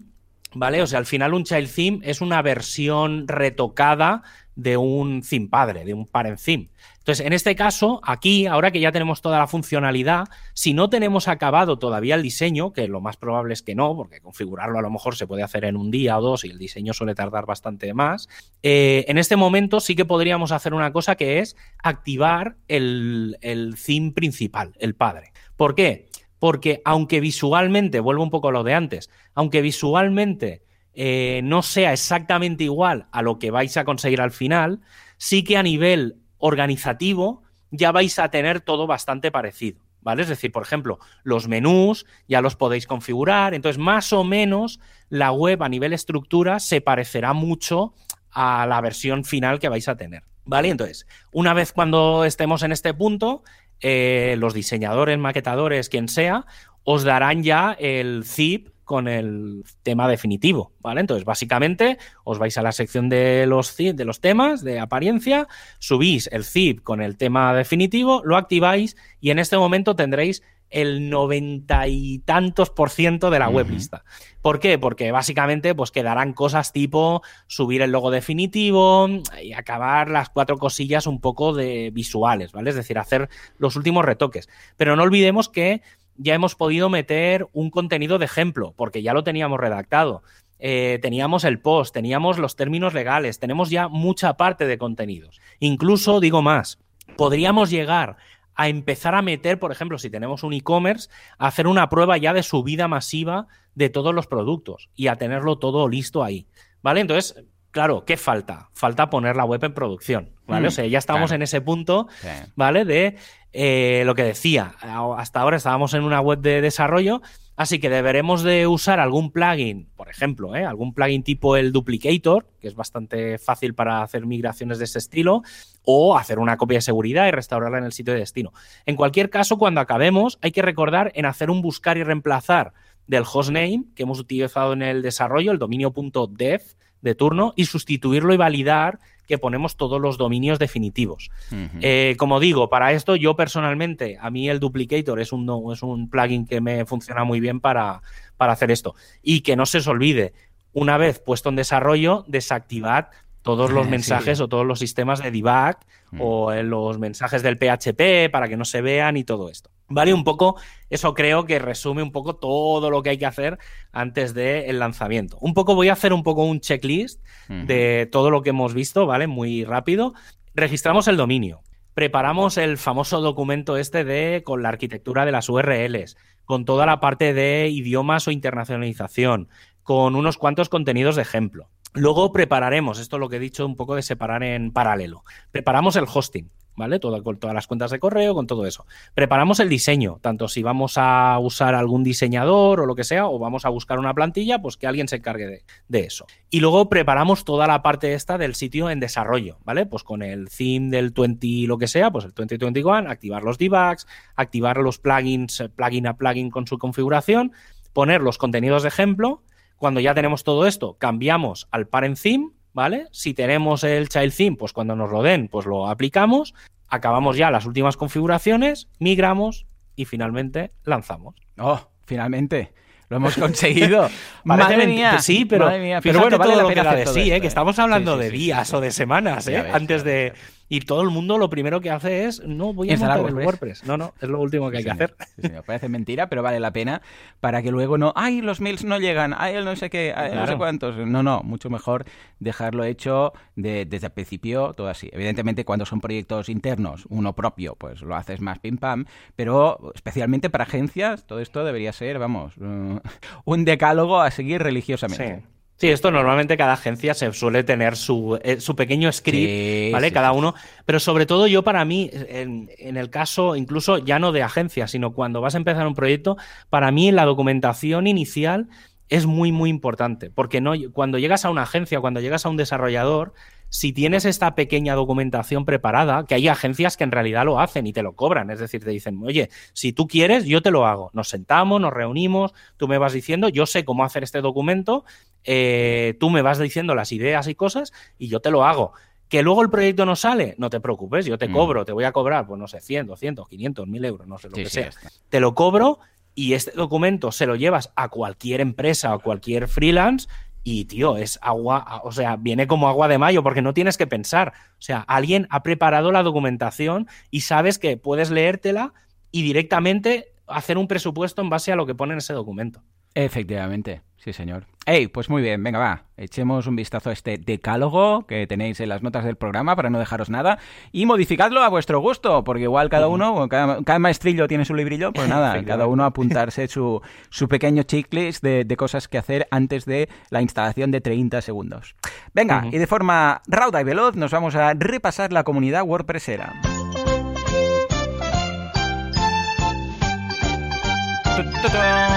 ¿vale? O sea, al final un child theme es una versión retocada de un theme padre, de un parent theme. Entonces, en este caso, aquí, ahora que ya tenemos toda la funcionalidad, si no tenemos acabado todavía el diseño, que lo más probable es que no, porque configurarlo a lo mejor se puede hacer en un día o dos y el diseño suele tardar bastante más, eh, en este momento sí que podríamos hacer una cosa que es activar el, el theme principal, el padre. ¿Por qué? Porque aunque visualmente, vuelvo un poco a lo de antes, aunque visualmente eh, no sea exactamente igual a lo que vais a conseguir al final, sí que a nivel organizativo ya vais a tener todo bastante parecido. ¿Vale? Es decir, por ejemplo, los menús ya los podéis configurar. Entonces, más o menos, la web a nivel estructura se parecerá mucho a la versión final que vais a tener. ¿Vale? Entonces, una vez cuando estemos en este punto, eh, los diseñadores, maquetadores, quien sea, os darán ya el zip con el tema definitivo, ¿vale? Entonces, básicamente, os vais a la sección de los, de los temas de apariencia, subís el zip con el tema definitivo, lo activáis y en este momento tendréis el noventa y tantos por ciento de la web lista. ¿Por qué? Porque básicamente pues quedarán cosas tipo subir el logo definitivo y acabar las cuatro cosillas un poco de visuales, ¿vale? Es decir, hacer los últimos retoques. Pero no olvidemos que ya hemos podido meter un contenido de ejemplo, porque ya lo teníamos redactado. Eh, teníamos el post, teníamos los términos legales, tenemos ya mucha parte de contenidos. Incluso, digo más, podríamos llegar a empezar a meter, por ejemplo, si tenemos un e-commerce, a hacer una prueba ya de subida masiva de todos los productos y a tenerlo todo listo ahí. ¿Vale? Entonces, claro, ¿qué falta? Falta poner la web en producción, ¿vale? Mm, o sea, ya estamos en ese punto, ¿vale? De eh, lo que decía, hasta ahora estábamos en una web de desarrollo, así que deberemos de usar algún plugin, por ejemplo, ¿eh? algún plugin tipo el Duplicator, que es bastante fácil para hacer migraciones de ese estilo, o hacer una copia de seguridad y restaurarla en el sitio de destino. En cualquier caso, cuando acabemos, hay que recordar en hacer un buscar y reemplazar del hostname que hemos utilizado en el desarrollo, el dominio.dev, de turno y sustituirlo y validar que ponemos todos los dominios definitivos. Eh, como digo, para esto yo personalmente, a mí el Duplicator es un, es un plugin que me funciona muy bien para, para hacer esto. Y que no se os olvide, una vez puesto en desarrollo, desactivad todos los <laughs> mensajes o todos los sistemas de debug mm. o los mensajes del PHP para que no se vean y todo esto. ¿Vale? Un poco, eso creo que resume un poco todo lo que hay que hacer antes del lanzamiento. Un poco voy a hacer un poco un checklist de todo lo que hemos visto, ¿vale? Muy rápido. Registramos el dominio. Preparamos el famoso documento este de con la arquitectura de las URLs, con toda la parte de idiomas o internacionalización, con unos cuantos contenidos de ejemplo. Luego prepararemos, esto es lo que he dicho un poco de separar en paralelo. Preparamos el hosting, ¿vale? Todo, con todas las cuentas de correo, con todo eso. Preparamos el diseño, tanto si vamos a usar algún diseñador o lo que sea, o vamos a buscar una plantilla, pues que alguien se encargue de, eso. Y luego preparamos toda la parte esta del sitio en desarrollo, ¿vale? Pues con el theme del 20 lo que sea, pues el 2021, activar los debugs, activar los plugins, plugin a plugin con su configuración, poner los contenidos de ejemplo cuando ya tenemos todo esto, cambiamos al parent theme, ¿vale? Si tenemos el child theme, pues cuando nos lo den, pues lo aplicamos, acabamos ya las últimas configuraciones, migramos y finalmente lanzamos. Oh, finalmente. Lo hemos conseguido. <laughs> madre mía. Sí, pero, pero bueno, vale la pena de sí, ¿eh? que estamos hablando de días o de semanas, ¿eh? Antes de y todo el mundo lo primero que hace es, no, voy a instalar el WordPress. No, no, es lo último que hay que hacer. me parece mentira, pero vale la pena para que luego no, ay, los mails no llegan, ay, el no sé qué, ay, no sé cuántos. No, no, mucho mejor dejarlo hecho desde el principio, todo así. Evidentemente, cuando son proyectos internos, uno propio, pues lo haces más pim pam, pero especialmente para agencias, todo esto debería ser, vamos, <laughs> un decálogo a seguir religiosamente. Sí, esto normalmente cada agencia se suele tener su, eh, pequeño script, ¿vale? cada uno. Pero sobre todo yo para mí, en, el caso incluso ya no de agencia, sino cuando vas a empezar un proyecto, para mí la documentación inicial es muy, muy importante. Porque no, cuando llegas a una agencia, cuando llegas a un desarrollador, si tienes esta pequeña documentación preparada, que hay agencias que en realidad lo hacen y te lo cobran, es decir, te dicen, oye, si tú quieres, yo te lo hago. Nos sentamos, nos reunimos, tú me vas diciendo, yo sé cómo hacer este documento, eh, tú me vas diciendo las ideas y cosas y yo te lo hago. Que luego el proyecto no sale, no te preocupes, yo te mm. cobro, te voy a cobrar, pues no sé, 100, 200, 500, 1000 euros, no sé lo que sea. Te lo cobro y este documento se lo llevas a cualquier empresa o cualquier freelance y, tío, es agua, o sea, viene como agua de mayo porque no tienes que pensar. O sea, alguien ha preparado la documentación y sabes que puedes leértela y directamente hacer un presupuesto en base a lo que pone en ese documento. Efectivamente. Sí, señor. Hey, pues muy bien, venga, va. Echemos un vistazo a este decálogo que tenéis en las notas del programa para no dejaros nada y modificadlo a vuestro gusto, porque igual cada uno, cada, maestrillo tiene su librillo, pues <laughs> nada, cada uno apuntarse su, su pequeño checklist de, de, cosas que hacer antes de la instalación de 30 segundos. Venga, y de forma rauda y veloz nos vamos a repasar la comunidad WordPressera.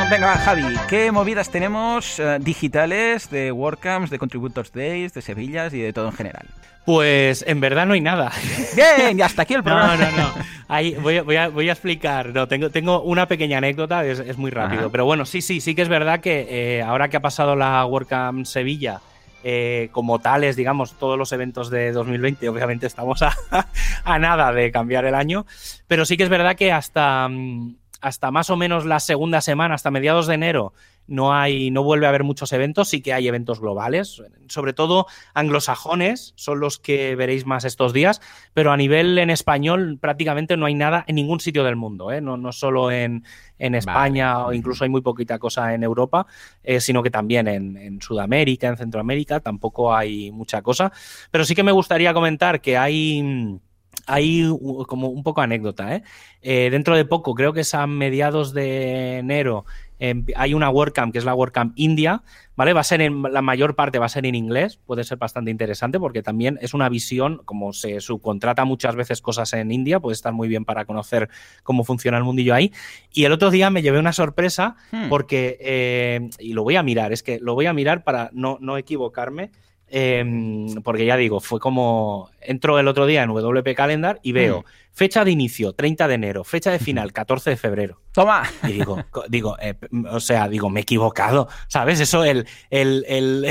Venga, Javi, ¿qué movidas tenemos eh, digitales de WordCamps, de Contributors Days, de Sevillas y de todo en general? Pues en verdad no hay nada. Bien, y hasta aquí el <laughs> programa. No, no, no. Ahí voy, a, voy, a, explicar. No, tengo, tengo una pequeña anécdota, es, muy rápido. Pero bueno, sí, sí, sí que es verdad que eh, ahora que ha pasado la WordCamp Sevilla, eh, como tales, digamos, todos los eventos de 2020, obviamente estamos a, <laughs> a, nada de cambiar el año. Pero sí que es verdad que hasta. Mm, hasta más o menos la segunda semana, hasta mediados de enero, no hay, no vuelve a haber muchos eventos, sí que hay eventos globales, sobre todo anglosajones son los que veréis más estos días, pero a nivel en español prácticamente no hay nada en ningún sitio del mundo, ¿eh? no, no solo en, España o incluso hay muy poquita cosa en Europa, eh, sino que también en, en, Sudamérica, en Centroamérica tampoco hay mucha cosa, pero sí que me gustaría comentar que hay hay como un poco anécdota. ¿eh? ¿eh? dentro de poco, creo que es a mediados de enero, em, hay una WordCamp que es la WordCamp India, ¿vale? Va a ser en la mayor parte va a ser en inglés, puede ser bastante interesante porque también es una visión, como se subcontrata muchas veces cosas en India, puede estar muy bien para conocer cómo funciona el mundillo ahí. Y el otro día me llevé una sorpresa hmm. porque, eh, y lo voy a mirar, es que lo voy a mirar para no, no equivocarme. Em, porque ya digo, fue como entro el otro día en WP Calendar y veo mm. fecha de inicio 30 de enero, fecha de final 14 de febrero. Toma. Y digo, digo, eh, o sea, digo, me he equivocado, ¿sabes? Eso el, el, el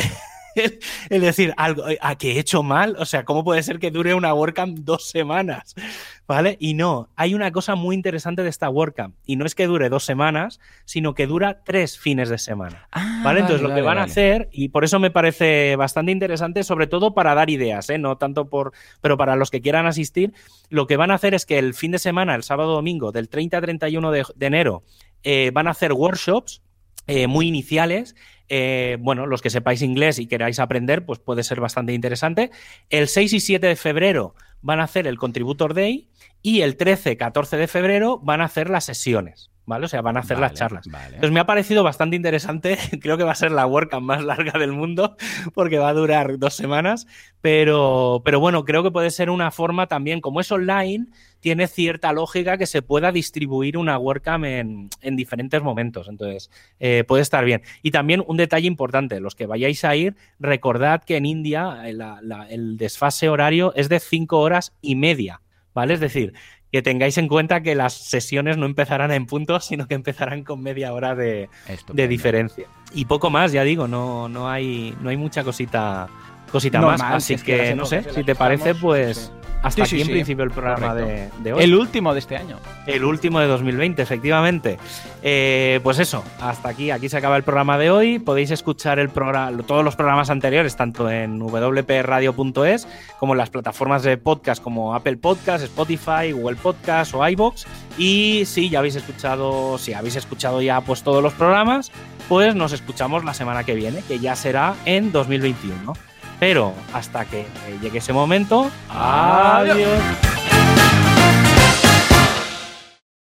el decir algo a que he hecho mal, o sea, ¿cómo puede ser que dure una WordCamp dos semanas? ¿Vale? Y no, hay una cosa muy interesante de esta WordCamp, y no es que dure dos semanas, sino que dura tres fines de semana. Ah, ¿Vale? Entonces lo que van a hacer, y por eso me parece bastante interesante, sobre todo para dar ideas, ¿eh? No tanto por, pero para los que quieran asistir, lo que van a hacer es que el fin de semana, el sábado domingo, del 30 a 31 de, enero, eh, van a hacer workshops eh, muy iniciales eh, bueno, los que sepáis inglés y queráis aprender, pues puede ser bastante interesante. El 6 y 7 de febrero van a hacer el Contributor Day y el 13, 14 de febrero van a hacer las sesiones. ¿Vale? O sea, van a hacer las charlas. Entonces me ha parecido bastante interesante. <laughs> Creo que va a ser la WordCamp más larga del mundo <laughs> porque va a durar dos semanas. Pero, pero bueno, creo que puede ser una forma también, como es online, tiene cierta lógica que se pueda distribuir una WordCamp en, en diferentes momentos. Entonces, eh, puede estar bien. Y también un detalle importante, los que vayáis a ir, recordad que en India eh, el desfase horario es de cinco horas y media. ¿Vale? Es decir, que tengáis en cuenta que las sesiones no empezarán en puntos, sino que empezarán con media hora de, diferencia. Y poco más, ya digo, no, no, hay, no hay mucha cosita, cosita más. Así que, no sé, si te parece, pues Hasta aquí en principio el programa de, hoy. El último de este año. El último de 2020, efectivamente. Eh, pues eso, hasta aquí. Aquí se acaba el programa de hoy. Podéis escuchar el programa, todos los programas anteriores, tanto en wpradio.es como en las plataformas de podcast como Apple Podcast, Spotify, Google Podcast o iBox. Y si ya habéis escuchado, si habéis escuchado ya pues todos los programas, pues nos escuchamos la semana que viene, que ya será en 2021. Pero hasta que llegue ese momento, adiós.